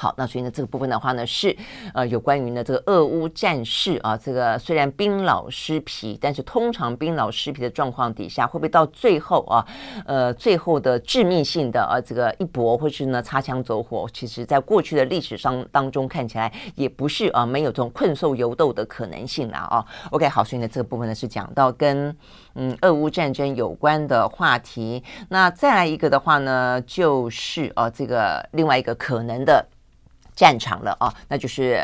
好，那所以呢，这个部分的话呢，是呃有关于呢这个俄乌战事啊，这个虽然兵老尸皮，但是通常兵老尸皮的状况底下，会不会到最后啊，呃，最后的致命性的啊这个一搏，或是呢擦枪走火，其实在过去的历史上当中看起来也不是啊没有这种困兽犹斗的可能性啦啊。OK，好，所以呢这个部分呢是讲到跟嗯俄乌战争有关的话题。那再来一个的话呢，就是啊这个另外一个可能的。战场了啊，那就是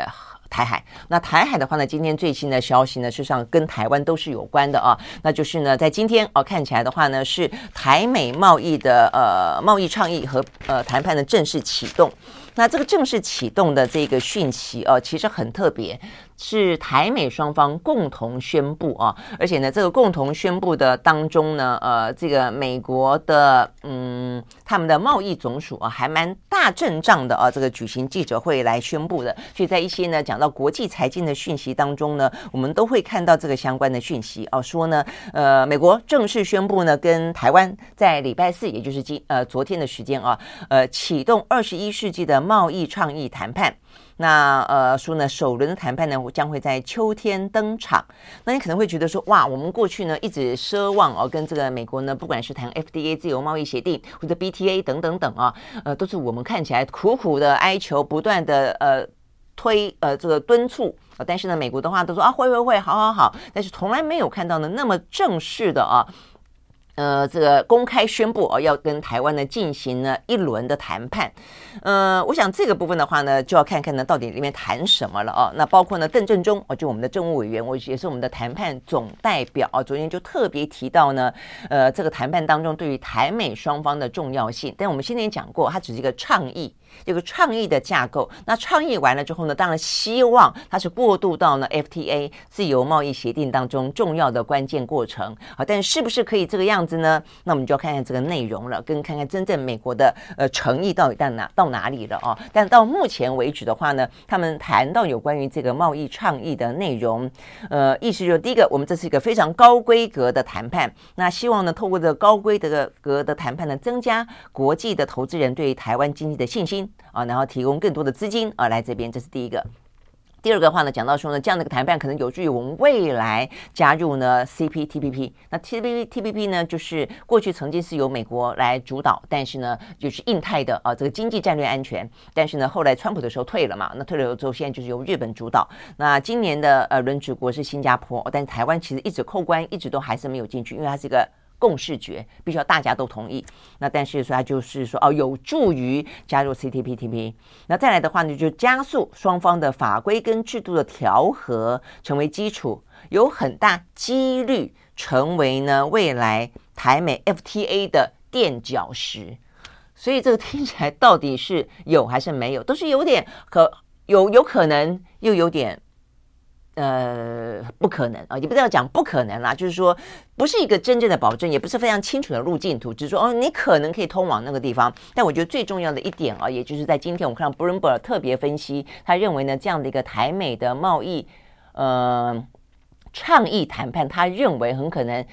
台海。那台海的话呢，今天最新的消息呢，事实上跟台湾都是有关的啊。那就是呢，在今天哦，看起来的话呢，是台美贸易的呃贸易倡议和呃谈判的正式启动。那这个正式启动的这个讯息哦，其实很特别。是台美双方共同宣布啊，而且呢，这个共同宣布的当中呢，呃，这个美国的嗯，他们的贸易总署啊，还蛮大阵仗的啊，这个举行记者会来宣布的。所以在一些呢讲到国际财经的讯息当中呢，我们都会看到这个相关的讯息啊，说呢，呃，美国正式宣布呢，跟台湾在礼拜四，也就是今呃昨天的时间啊，呃，启动二十一世纪的贸易倡议谈判。那呃说呢，首轮的谈判呢将会在秋天登场。那你可能会觉得说，哇，我们过去呢一直奢望哦，跟这个美国呢，不管是谈 FDA 自由贸易协定或者 BTA 等等等啊，呃，都是我们看起来苦苦的哀求，不断的呃推呃这个敦促。但是呢，美国的话都说啊，会会会，好好好，但是从来没有看到呢那么正式的啊。呃，这个公开宣布哦，要跟台湾呢进行呢一轮的谈判。呃，我想这个部分的话呢，就要看看呢到底里面谈什么了哦。那包括呢邓正中哦，就我们的政务委员，我也是我们的谈判总代表啊。昨天就特别提到呢，呃，这个谈判当中对于台美双方的重要性。但我们先前讲过，它只是一个倡议。这个创意的架构，那创意完了之后呢，当然希望它是过渡到呢 FTA 自由贸易协定当中重要的关键过程啊。但是不是可以这个样子呢？那我们就要看看这个内容了，跟看看真正美国的呃诚意到底到哪到哪里了啊。但到目前为止的话呢，他们谈到有关于这个贸易倡议的内容，呃，意思就是第一个，我们这是一个非常高规格的谈判，那希望呢透过这个高规格格的谈判呢，增加国际的投资人对于台湾经济的信心。啊，然后提供更多的资金啊来这边，这是第一个。第二个话呢，讲到说呢，这样的一个谈判可能有助于我们未来加入呢 CPTPP。那 TPTPP 呢，就是过去曾经是由美国来主导，但是呢，就是印太的啊这个经济战略安全。但是呢，后来川普的时候退了嘛，那退了之后，现在就是由日本主导。那今年的呃轮值国是新加坡，但台湾其实一直扣关，一直都还是没有进去，因为它是一个。共识决必须要大家都同意，那但是说它就是说哦，有助于加入 C T P T P，。那再来的话呢，就加速双方的法规跟制度的调和成为基础，有很大几率成为呢未来台美 FTA 的垫脚石。所以这个听起来到底是有还是没有，都是有点可有有可能，又有点。呃，不可能啊，也不是要讲不可能啦，就是说不是一个真正的保证，也不是非常清楚的路径图，只是说哦，你可能可以通往那个地方。但我觉得最重要的一点啊，也就是在今天我们看到 Bloomberg 特别分析，他认为呢，这样的一个台美的贸易呃倡议谈判，他认为很可能。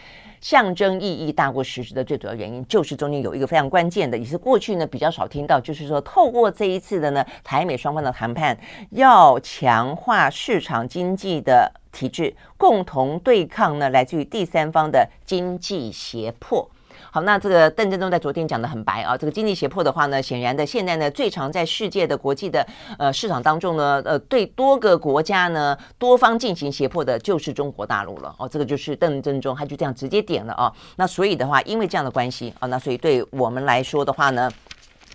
象征意义大过实质的最主要原因，就是中间有一个非常关键的，也是过去呢比较少听到，就是说透过这一次的呢台美双方的谈判，要强化市场经济的体制，共同对抗呢来自于第三方的经济胁迫。好，那这个邓振中在昨天讲的很白啊，这个经济胁迫的话呢，显然的现在呢最常在世界的国际的呃市场当中呢，呃对多个国家呢多方进行胁迫的就是中国大陆了哦，这个就是邓振中他就这样直接点了啊，那所以的话，因为这样的关系啊，那所以对我们来说的话呢。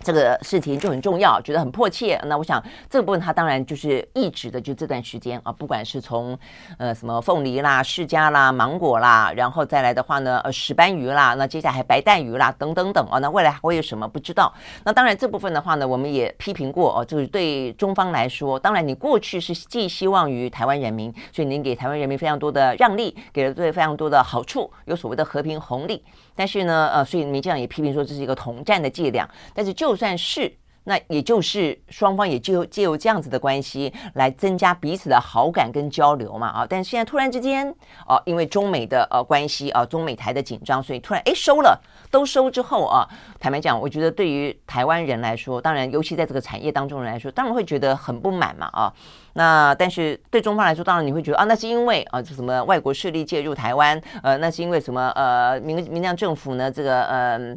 这个事情就很重要，觉得很迫切。那我想这个部分它当然就是一直的，就这段时间啊，不管是从呃什么凤梨啦、释迦啦、芒果啦，然后再来的话呢，呃石斑鱼啦，那接下来还白带鱼啦，等等等啊，那未来还会有什么不知道？那当然这部分的话呢，我们也批评过哦，就是对中方来说，当然你过去是寄希望于台湾人民，所以您给台湾人民非常多的让利，给了对非常多的好处，有所谓的和平红利。但是呢，呃，所以民进党也批评说这是一个统战的伎俩。但是就算是，那也就是双方也就借由这样子的关系来增加彼此的好感跟交流嘛，啊。但是现在突然之间，哦，因为中美的呃关系啊，中美台的紧张，所以突然哎收了，都收之后啊，坦白讲，我觉得对于台湾人来说，当然尤其在这个产业当中人来说，当然会觉得很不满嘛，啊。那但是对中方来说，当然你会觉得啊，那是因为啊，这什么外国势力介入台湾，呃，那是因为什么呃，民民进政府呢，这个呃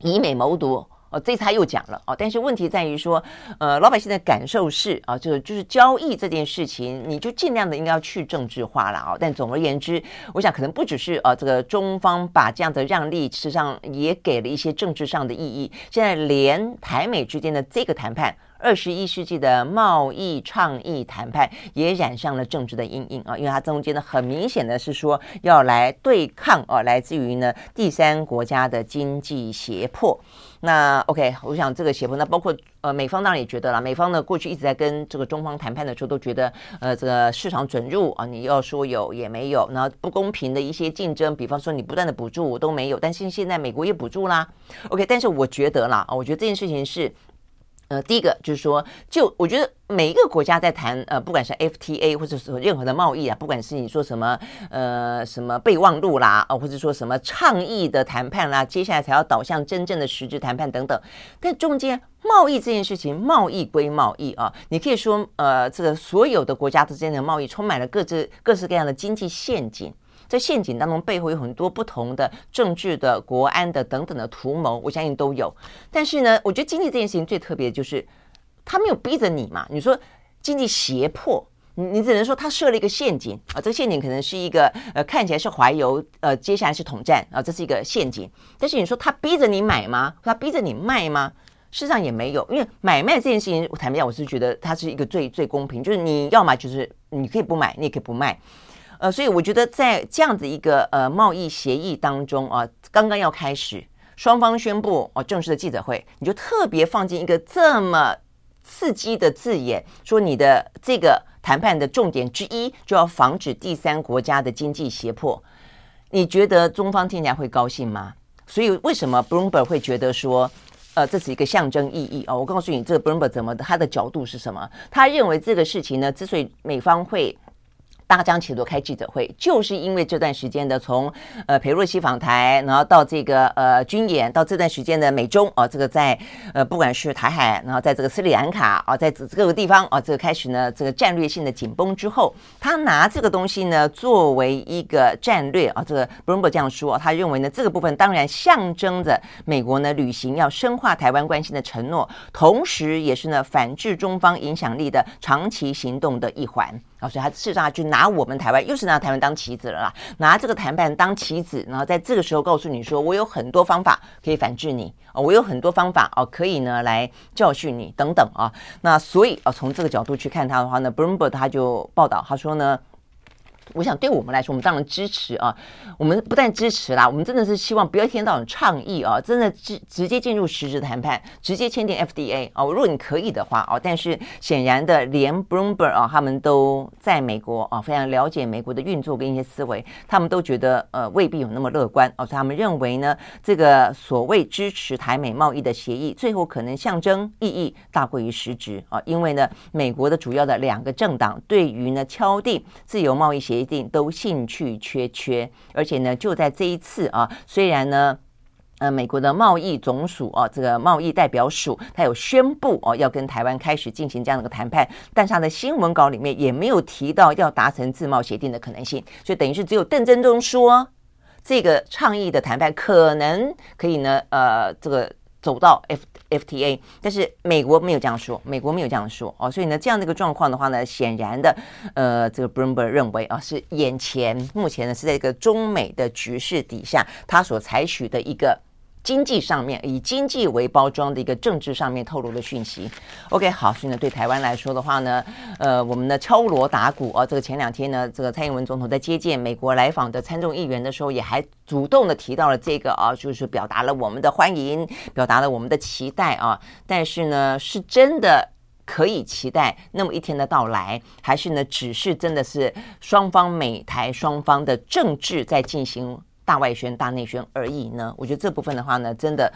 以美谋独。哦，这次他又讲了哦，但是问题在于说，呃，老百姓的感受是啊，就就是交易这件事情，你就尽量的应该要去政治化了啊。但总而言之，我想可能不只是呃、这个中方把这样的让利，实际上也给了一些政治上的意义。现在连台美之间的这个谈判。二十一世纪的贸易倡议谈判也染上了政治的阴影啊，因为它中间呢很明显的是说要来对抗啊，来自于呢第三国家的经济胁迫。那 OK，我想这个胁迫，那包括呃美方当然也觉得了，美方呢过去一直在跟这个中方谈判的时候都觉得呃这个市场准入啊，你要说有也没有，然后不公平的一些竞争，比方说你不断的补助都没有，但是现在美国也补助啦，OK，但是我觉得啦，我觉得这件事情是。呃，第一个就是说，就我觉得每一个国家在谈呃，不管是 FTA 或者是任何的贸易啊，不管是你说什么呃什么备忘录啦，啊，或者说什么倡议的谈判啦，接下来才要导向真正的实质谈判等等。但中间贸易这件事情，贸易归贸易啊，你可以说呃，这个所有的国家之间的贸易充满了各自各式各样的经济陷阱。在陷阱当中，背后有很多不同的政治的、国安的等等的图谋，我相信都有。但是呢，我觉得经济这件事情最特别的就是，他没有逼着你嘛。你说经济胁迫，你你只能说他设了一个陷阱啊。这个陷阱可能是一个呃，看起来是怀柔，呃，接下来是统战啊，这是一个陷阱。但是你说他逼着你买吗？他逼着你卖吗？事实上也没有，因为买卖这件事情，我坦白讲，我是觉得它是一个最最公平，就是你要么就是你可以不买，你也可以不卖。呃，所以我觉得在这样子一个呃贸易协议当中啊，刚刚要开始，双方宣布哦正式的记者会，你就特别放进一个这么刺激的字眼，说你的这个谈判的重点之一就要防止第三国家的经济胁迫，你觉得中方听起来会高兴吗？所以为什么 Bloomberg 会觉得说，呃，这是一个象征意义啊？我告诉你，这个 Bloomberg 怎么的，他的角度是什么？他认为这个事情呢，之所以美方会。大张旗鼓开记者会，就是因为这段时间的从呃裴洛西访台，然后到这个呃军演，到这段时间的美中啊，这个在呃不管是台海，然后在这个斯里兰卡啊，在这各个地方啊，这个开始呢这个战略性的紧绷之后，他拿这个东西呢作为一个战略啊，这个 Bloomberg 这样说，他认为呢这个部分当然象征着美国呢履行要深化台湾关系的承诺，同时也是呢反制中方影响力的长期行动的一环。啊，所以他事实上就拿我们台湾，又是拿台湾当棋子了啦，拿这个谈判当棋子，然后在这个时候告诉你说，我有很多方法可以反制你，啊，我有很多方法哦，可以呢来教训你等等啊。那所以啊，从这个角度去看他的话呢，Bloomberg 他就报道，他说呢。我想对我们来说，我们当然支持啊。我们不但支持啦，我们真的是希望不要一天到晚倡议啊，真的直直接进入实质谈判，直接签订 FDA 啊。如果你可以的话啊，但是显然的，连 Bloomberg 啊，他们都在美国啊，非常了解美国的运作跟一些思维，他们都觉得呃未必有那么乐观啊。所以他们认为呢，这个所谓支持台美贸易的协议，最后可能象征意义大过于实质啊。因为呢，美国的主要的两个政党对于呢敲定自由贸易协议。一定都兴趣缺缺，而且呢，就在这一次啊，虽然呢，呃，美国的贸易总署啊，这个贸易代表署，他有宣布哦，要跟台湾开始进行这样的一个谈判，但是他的新闻稿里面也没有提到要达成自贸协定的可能性，所以等于是只有邓振中说这个倡议的谈判可能可以呢，呃，这个。走到 F FTA，但是美国没有这样说，美国没有这样说哦，所以呢，这样的一个状况的话呢，显然的，呃，这个 Bloomberg 认为啊，是眼前目前呢是在一个中美的局势底下，他所采取的一个。经济上面以经济为包装的一个政治上面透露的讯息，OK，好，所以呢，对台湾来说的话呢，呃，我们的敲锣打鼓啊，这个前两天呢，这个蔡英文总统在接见美国来访的参众议员的时候，也还主动的提到了这个啊，就是表达了我们的欢迎，表达了我们的期待啊，但是呢，是真的可以期待那么一天的到来，还是呢，只是真的是双方美台双方的政治在进行？大外宣、大内宣而已呢？我觉得这部分的话呢，真的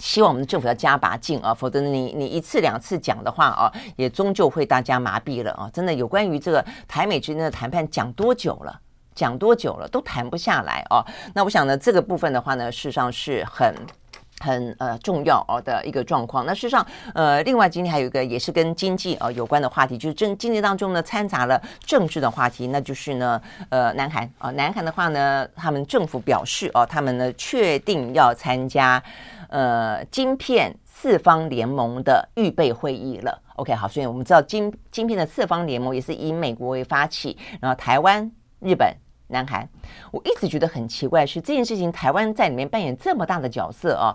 希望我们的政府要加把劲啊，否则你你一次两次讲的话啊，也终究会大家麻痹了啊！真的有关于这个台美之间的谈判讲多久了？讲多久了都谈不下来啊！那我想呢，这个部分的话呢，事实上是很。很呃重要哦的一个状况。那事实上，呃，另外今天还有一个也是跟经济呃有关的话题，就是政经济当中呢掺杂了政治的话题，那就是呢，呃，南韩啊，南韩的话呢，他们政府表示哦，他们呢确定要参加呃晶片四方联盟的预备会议了。OK，好，所以我们知道晶晶片的四方联盟也是以美国为发起，然后台湾、日本。南韩，我一直觉得很奇怪，是这件事情台湾在里面扮演这么大的角色啊！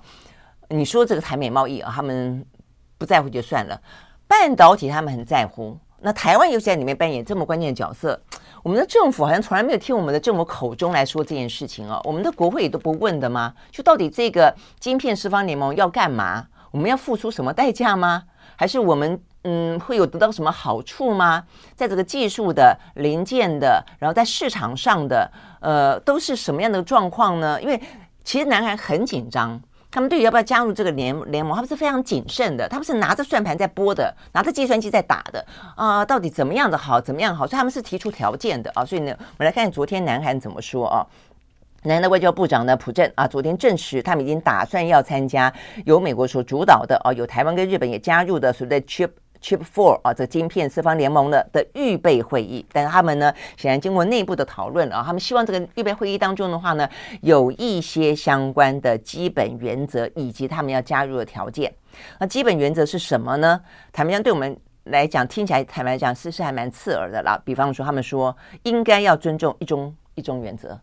你说这个台美贸易啊，他们不在乎就算了，半导体他们很在乎。那台湾又在里面扮演这么关键的角色，我们的政府好像从来没有听我们的政府口中来说这件事情哦。我们的国会也都不问的吗？就到底这个晶片四方联盟要干嘛？我们要付出什么代价吗？还是我们嗯会有得到什么好处吗？在这个技术的零件的，然后在市场上的，呃，都是什么样的状况呢？因为其实南韩很紧张，他们对于要不要加入这个联联盟，他们是非常谨慎的，他们是拿着算盘在拨的，拿着计算机在打的啊、到底怎么样的好，怎么样好，所以他们是提出条件的啊。所以呢，我们来看看昨天南韩怎么说啊。南的外交部长呢，朴正啊，昨天证实他们已经打算要参加由美国所主导的啊，有台湾跟日本也加入的所谓的 Chip Chip Four 啊，这个晶片四方联盟的的预备会议。但是他们呢，显然经过内部的讨论啊，他们希望这个预备会议当中的话呢，有一些相关的基本原则以及他们要加入的条件。那基本原则是什么呢？坦白讲，对我们来讲，听起来坦白讲，是是还蛮刺耳的啦。比方说，他们说应该要尊重一中一中原则。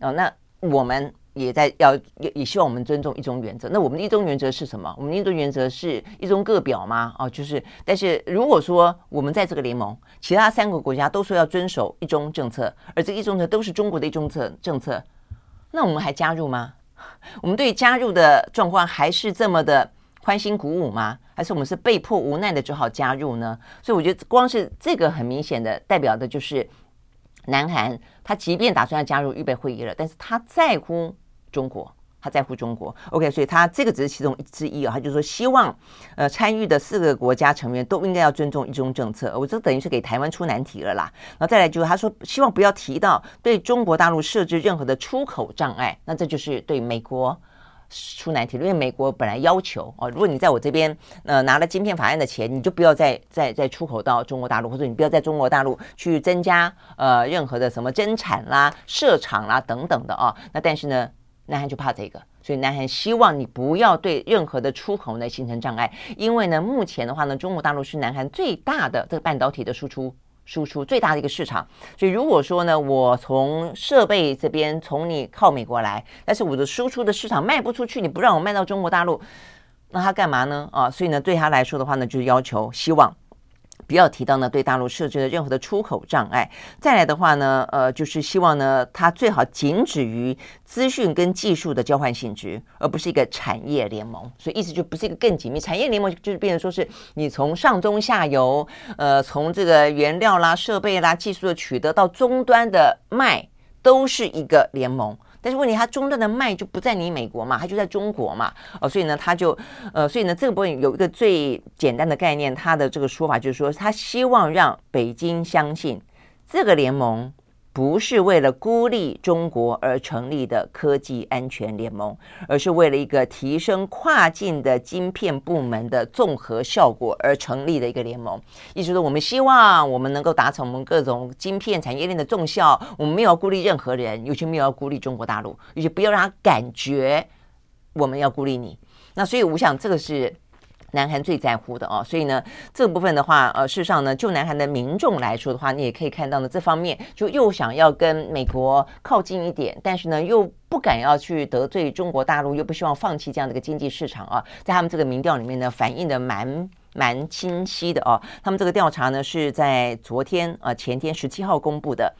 哦，那我们也在要也也希望我们尊重一中原则。那我们的一中原则是什么？我们的一中原则是一中各表吗？哦，就是，但是如果说我们在这个联盟，其他三个国家都说要遵守一中政策，而这一中策都是中国的一中策政策，那我们还加入吗？我们对加入的状况还是这么的欢欣鼓舞吗？还是我们是被迫无奈的只好加入呢？所以我觉得光是这个很明显的代表的就是。南韩，他即便打算要加入预备会议了，但是他在乎中国，他在乎中国。OK，所以他这个只是其中之一啊，他就说希望，呃，参与的四个国家成员都应该要尊重一中政策。我这等于是给台湾出难题了啦。然后再来就是他说希望不要提到对中国大陆设置任何的出口障碍，那这就是对美国。出难题，因为美国本来要求哦，如果你在我这边呃拿了晶片法案的钱，你就不要再再再出口到中国大陆，或者你不要在中国大陆去增加呃任何的什么增产啦、设厂啦等等的啊。那但是呢，南韩就怕这个，所以南韩希望你不要对任何的出口呢形成障碍，因为呢，目前的话呢，中国大陆是南韩最大的这个半导体的输出。输出最大的一个市场，所以如果说呢，我从设备这边从你靠美国来，但是我的输出的市场卖不出去，你不让我卖到中国大陆，那他干嘛呢？啊，所以呢，对他来说的话呢，就是要求希望。不要提到呢，对大陆设置的任何的出口障碍。再来的话呢，呃，就是希望呢，它最好仅止于资讯跟技术的交换性质，而不是一个产业联盟。所以意思就不是一个更紧密产业联盟，就是变成说是你从上中下游，呃，从这个原料啦、设备啦、技术的取得到终端的卖，都是一个联盟。但是问题，它中断的脉就不在你美国嘛，它就在中国嘛，哦，所以呢，他就，呃，所以呢，这个部分有一个最简单的概念，他的这个说法就是说，他希望让北京相信这个联盟。不是为了孤立中国而成立的科技安全联盟，而是为了一个提升跨境的晶片部门的综合效果而成立的一个联盟。意思是，我们希望我们能够达成我们各种晶片产业链的综效。我们没有要孤立任何人，尤其没有要孤立中国大陆，尤其不要让他感觉我们要孤立你。那所以，我想这个是。南韩最在乎的哦，所以呢，这部分的话，呃，事实上呢，就南韩的民众来说的话，你也可以看到呢，这方面就又想要跟美国靠近一点，但是呢，又不敢要去得罪中国大陆，又不希望放弃这样的一个经济市场啊，在他们这个民调里面呢，反映的蛮蛮清晰的哦。他们这个调查呢，是在昨天呃前天十七号公布的。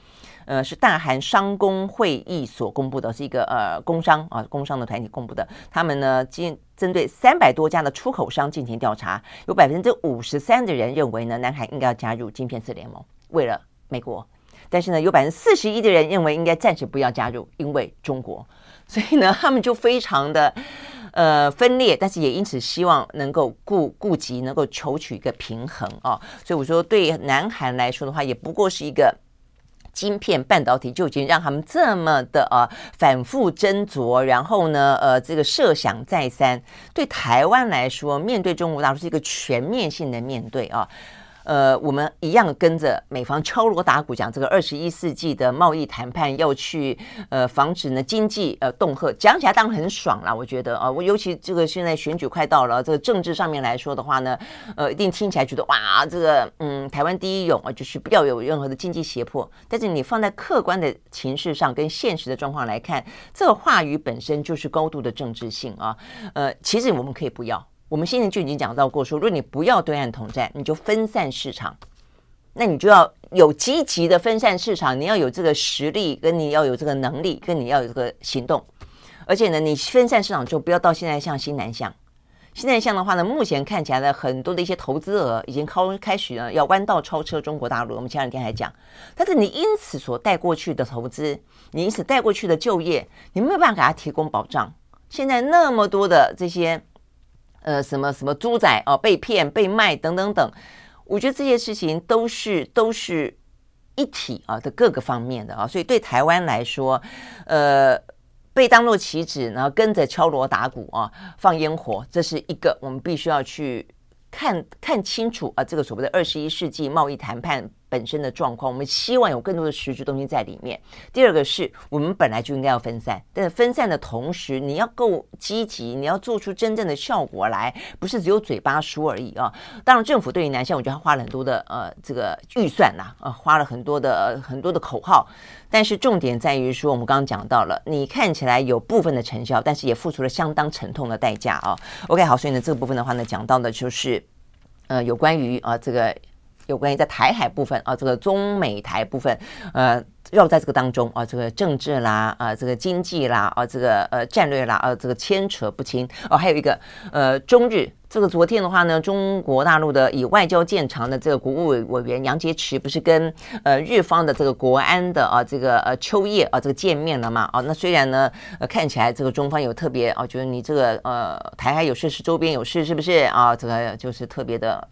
呃，是大韩商工会议所公布的，是一个呃工商啊工商的团体公布的。他们呢，经针对三百多家的出口商进行调查，有百分之五十三的人认为呢，南韩应该要加入晶片四联盟，为了美国。但是呢，有百分之四十一的人认为应该暂时不要加入，因为中国。所以呢，他们就非常的呃分裂，但是也因此希望能够顾顾及，能够求取一个平衡啊。所以我说，对南韩来说的话，也不过是一个。晶片半导体就已经让他们这么的呃反复斟酌，然后呢，呃，这个设想再三。对台湾来说，面对中国大陆是一个全面性的面对啊。呃，我们一样跟着美方敲锣打鼓讲这个二十一世纪的贸易谈判要去呃防止呢经济呃恫吓，讲起来当然很爽啦，我觉得啊，我尤其这个现在选举快到了，这个政治上面来说的话呢，呃，一定听起来觉得哇，这个嗯，台湾第一勇啊，就是不要有任何的经济胁迫。但是你放在客观的情势上跟现实的状况来看，这个话语本身就是高度的政治性啊。呃，其实我们可以不要。我们现在就已经讲到过说，如果你不要对岸统战，你就分散市场，那你就要有积极的分散市场，你要有这个实力，跟你要有这个能力，跟你要有这个行动。而且呢，你分散市场就不要到现在像新南向，新南向的话呢，目前看起来呢，很多的一些投资额已经开开始呢要弯道超车中国大陆。我们前两天还讲，但是你因此所带过去的投资，你因此带过去的就业，你没有办法给他提供保障。现在那么多的这些。呃，什么什么猪仔啊，被骗、被卖等等等，我觉得这些事情都是都是一体啊的各个方面的啊，所以对台湾来说，呃，被当作棋子，然后跟着敲锣打鼓啊，放烟火，这是一个我们必须要去看看清楚啊，这个所谓的二十一世纪贸易谈判。本身的状况，我们希望有更多的实质东西在里面。第二个是我们本来就应该要分散，但是分散的同时，你要够积极，你要做出真正的效果来，不是只有嘴巴说而已啊。当然，政府对于南向，我觉得他花了很多的呃这个预算呐，啊，花了很多的、很多的口号，但是重点在于说，我们刚刚讲到了，你看起来有部分的成效，但是也付出了相当沉痛的代价啊。OK，好，所以呢，这个部分的话呢，讲到的就是呃有关于啊这个。有关于在台海部分啊，这个中美台部分，呃，绕在这个当中啊，这个政治啦，啊，这个经济啦，啊，这个呃战略啦，啊，这个牵扯不清哦。还有一个呃，中日这个昨天的话呢，中国大陆的以外交见长的这个国务委委员杨洁篪不是跟呃日方的这个国安的啊这个呃秋叶啊这个见面了嘛？啊，那虽然呢呃看起来这个中方有特别啊，觉得你这个呃台海有事是周边有事是不是啊？这个就是特别的。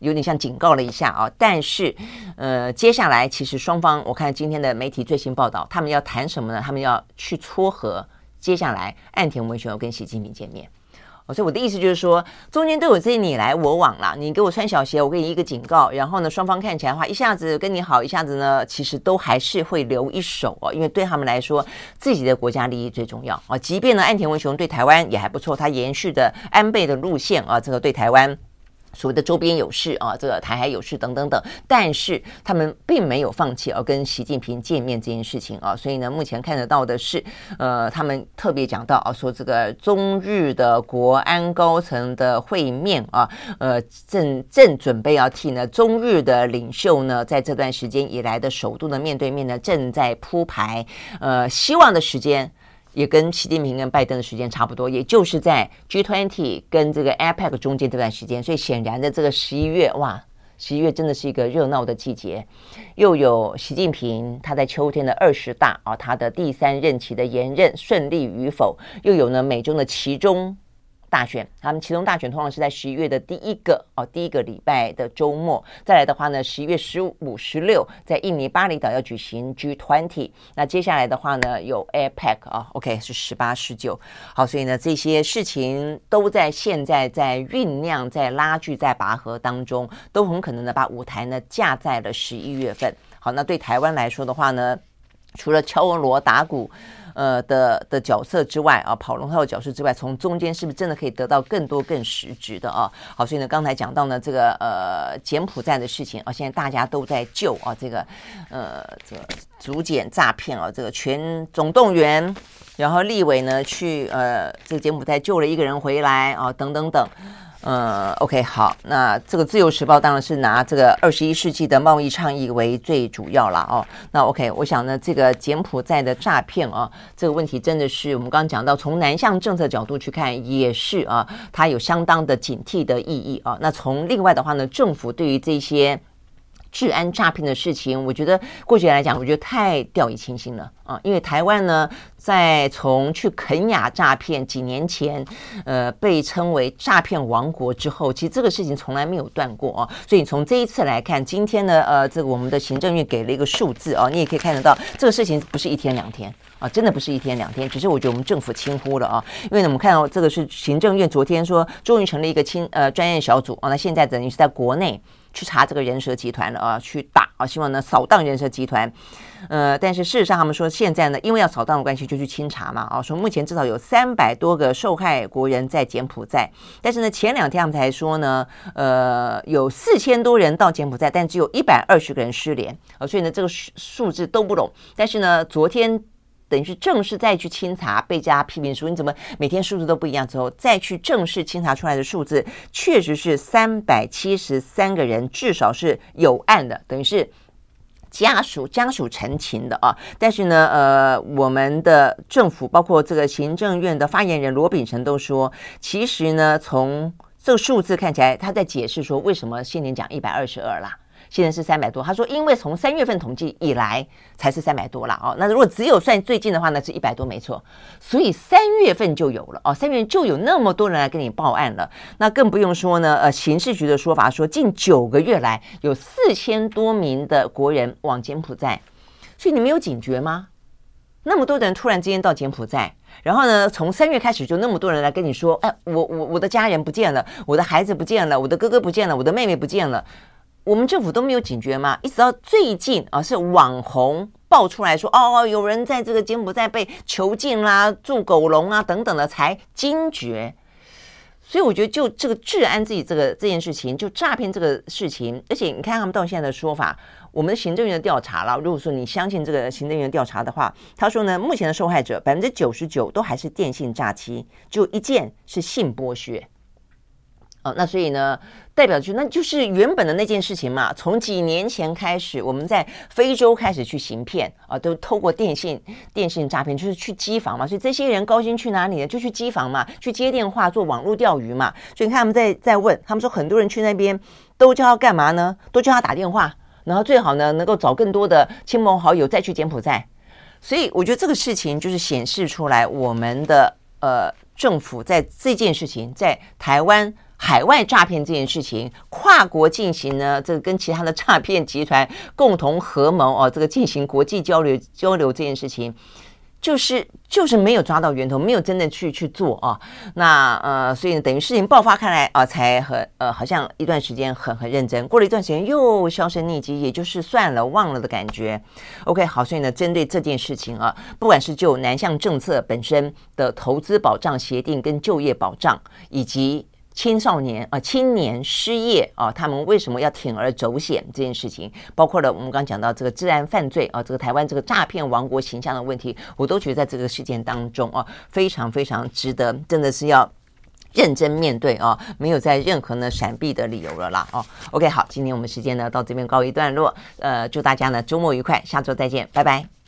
有点像警告了一下啊，但是，呃，接下来其实双方，我看今天的媒体最新报道，他们要谈什么呢？他们要去撮合接下来岸田文雄要跟习近平见面。所以我的意思就是说，中间都有这些你来我往啦，你给我穿小鞋，我给你一个警告，然后呢，双方看起来的话，一下子跟你好，一下子呢，其实都还是会留一手哦，因为对他们来说，自己的国家利益最重要啊。即便呢，岸田文雄对台湾也还不错，他延续的安倍的路线啊，这个对台湾。所谓的周边有事啊，这个台海有事等等等，但是他们并没有放弃要跟习近平见面这件事情啊，所以呢，目前看得到的是，呃，他们特别讲到啊，说这个中日的国安高层的会面啊，呃，正正准备要替呢中日的领袖呢，在这段时间以来的首度的面对面呢，正在铺排，呃，希望的时间。也跟习近平跟拜登的时间差不多，也就是在 G20 跟这个 APEC 中间这段时间，所以显然的这个十一月，哇，十一月真的是一个热闹的季节，又有习近平他在秋天的二十大啊，他的第三任期的延任顺利与否，又有呢美中的其中。大选，他们其中大选通常是在十一月的第一个哦，第一个礼拜的周末。再来的话呢，十一月十五、十六在印尼巴厘岛要举行 G20。那接下来的话呢，有 APEC 啊，OK 是十八、十九。好，所以呢，这些事情都在现在在酝酿、在拉锯、在拔河当中，都很可能呢把舞台呢架在了十一月份。好，那对台湾来说的话呢，除了敲锣打鼓。呃的的角色之外啊，跑龙套的角色之外，从中间是不是真的可以得到更多更实质的啊？好，所以呢，刚才讲到呢，这个呃柬埔寨的事情啊，现在大家都在救啊，这个呃这个竹简诈骗啊，这个全总动员，然后立委呢去呃这个柬埔寨救了一个人回来啊，等等等。呃，OK，好，那这个《自由时报》当然是拿这个二十一世纪的贸易倡议为最主要了哦。那 OK，我想呢，这个柬埔寨的诈骗啊，这个问题真的是我们刚刚讲到，从南向政策角度去看，也是啊，它有相当的警惕的意义啊。那从另外的话呢，政府对于这些。治安诈骗的事情，我觉得过去来讲，我觉得太掉以轻心了啊！因为台湾呢，在从去肯亚诈骗几年前，呃，被称为诈骗王国之后，其实这个事情从来没有断过啊。所以从这一次来看，今天呢，呃，这个我们的行政院给了一个数字啊，你也可以看得到，这个事情不是一天两天啊，真的不是一天两天，只是我觉得我们政府轻忽了啊。因为呢，我们看到这个是行政院昨天说，终于成立一个轻呃专业小组啊，那现在等于是在国内。去查这个人蛇集团了啊，去打啊，希望呢扫荡人蛇集团，呃，但是事实上他们说现在呢，因为要扫荡的关系，就去清查嘛啊，说目前至少有三百多个受害国人在柬埔寨，但是呢前两天他们才说呢，呃，有四千多人到柬埔寨，但只有一百二十个人失联啊，所以呢这个数数字都不拢，但是呢昨天。等于是正式再去清查被加批评书，你怎么每天数字都不一样？之后再去正式清查出来的数字，确实是三百七十三个人，至少是有案的，等于是家属家属陈情的啊。但是呢，呃，我们的政府包括这个行政院的发言人罗秉成都说，其实呢，从这个数字看起来，他在解释说为什么现年讲一百二十二啦。现在是三百多，他说，因为从三月份统计以来才是三百多了哦。那如果只有算最近的话呢，是一百多没错。所以三月份就有了哦，三月份就有那么多人来跟你报案了。那更不用说呢，呃，刑事局的说法说，近九个月来有四千多名的国人往柬埔寨，所以你没有警觉吗？那么多人突然之间到柬埔寨，然后呢，从三月开始就那么多人来跟你说，哎，我我我的家人不见了，我的孩子不见了，我的哥哥不见了，我的妹妹不见了。我们政府都没有警觉吗？一直到最近啊，是网红爆出来说，哦，有人在这个柬埔寨被囚禁啦、住狗笼啊等等的，才惊觉。所以我觉得，就这个治安自己这个这件事情，就诈骗这个事情，而且你看他们到现在的说法，我们的行政院的调查了，如果说你相信这个行政院调查的话，他说呢，目前的受害者百分之九十九都还是电信诈欺，就一件是性剥削。哦，那所以呢，代表就那就是原本的那件事情嘛。从几年前开始，我们在非洲开始去行骗啊，都透过电信电信诈骗，就是去机房嘛。所以这些人高薪去哪里呢？就去机房嘛，去接电话做网络钓鱼嘛。所以你看他们在在问，他们说很多人去那边都叫他干嘛呢？都叫他打电话，然后最好呢能够找更多的亲朋好友再去柬埔寨。所以我觉得这个事情就是显示出来我们的呃政府在这件事情在台湾。海外诈骗这件事情，跨国进行呢，这个跟其他的诈骗集团共同合谋哦，这个进行国际交流交流这件事情，就是就是没有抓到源头，没有真的去去做啊。那呃，所以呢，等于事情爆发开来啊，才很呃，好像一段时间很很认真，过了一段时间又销声匿迹，也就是算了忘了的感觉。OK，好，所以呢，针对这件事情啊，不管是就南向政策本身的投资保障协定跟就业保障，以及青少年啊，青年失业啊，他们为什么要铤而走险这件事情，包括了我们刚刚讲到这个治安犯罪啊，这个台湾这个诈骗王国形象的问题，我都觉得在这个事件当中啊，非常非常值得，真的是要认真面对啊，没有在任何呢闪避的理由了啦哦。OK，好，今天我们时间呢到这边告一段落，呃，祝大家呢周末愉快，下周再见，拜拜。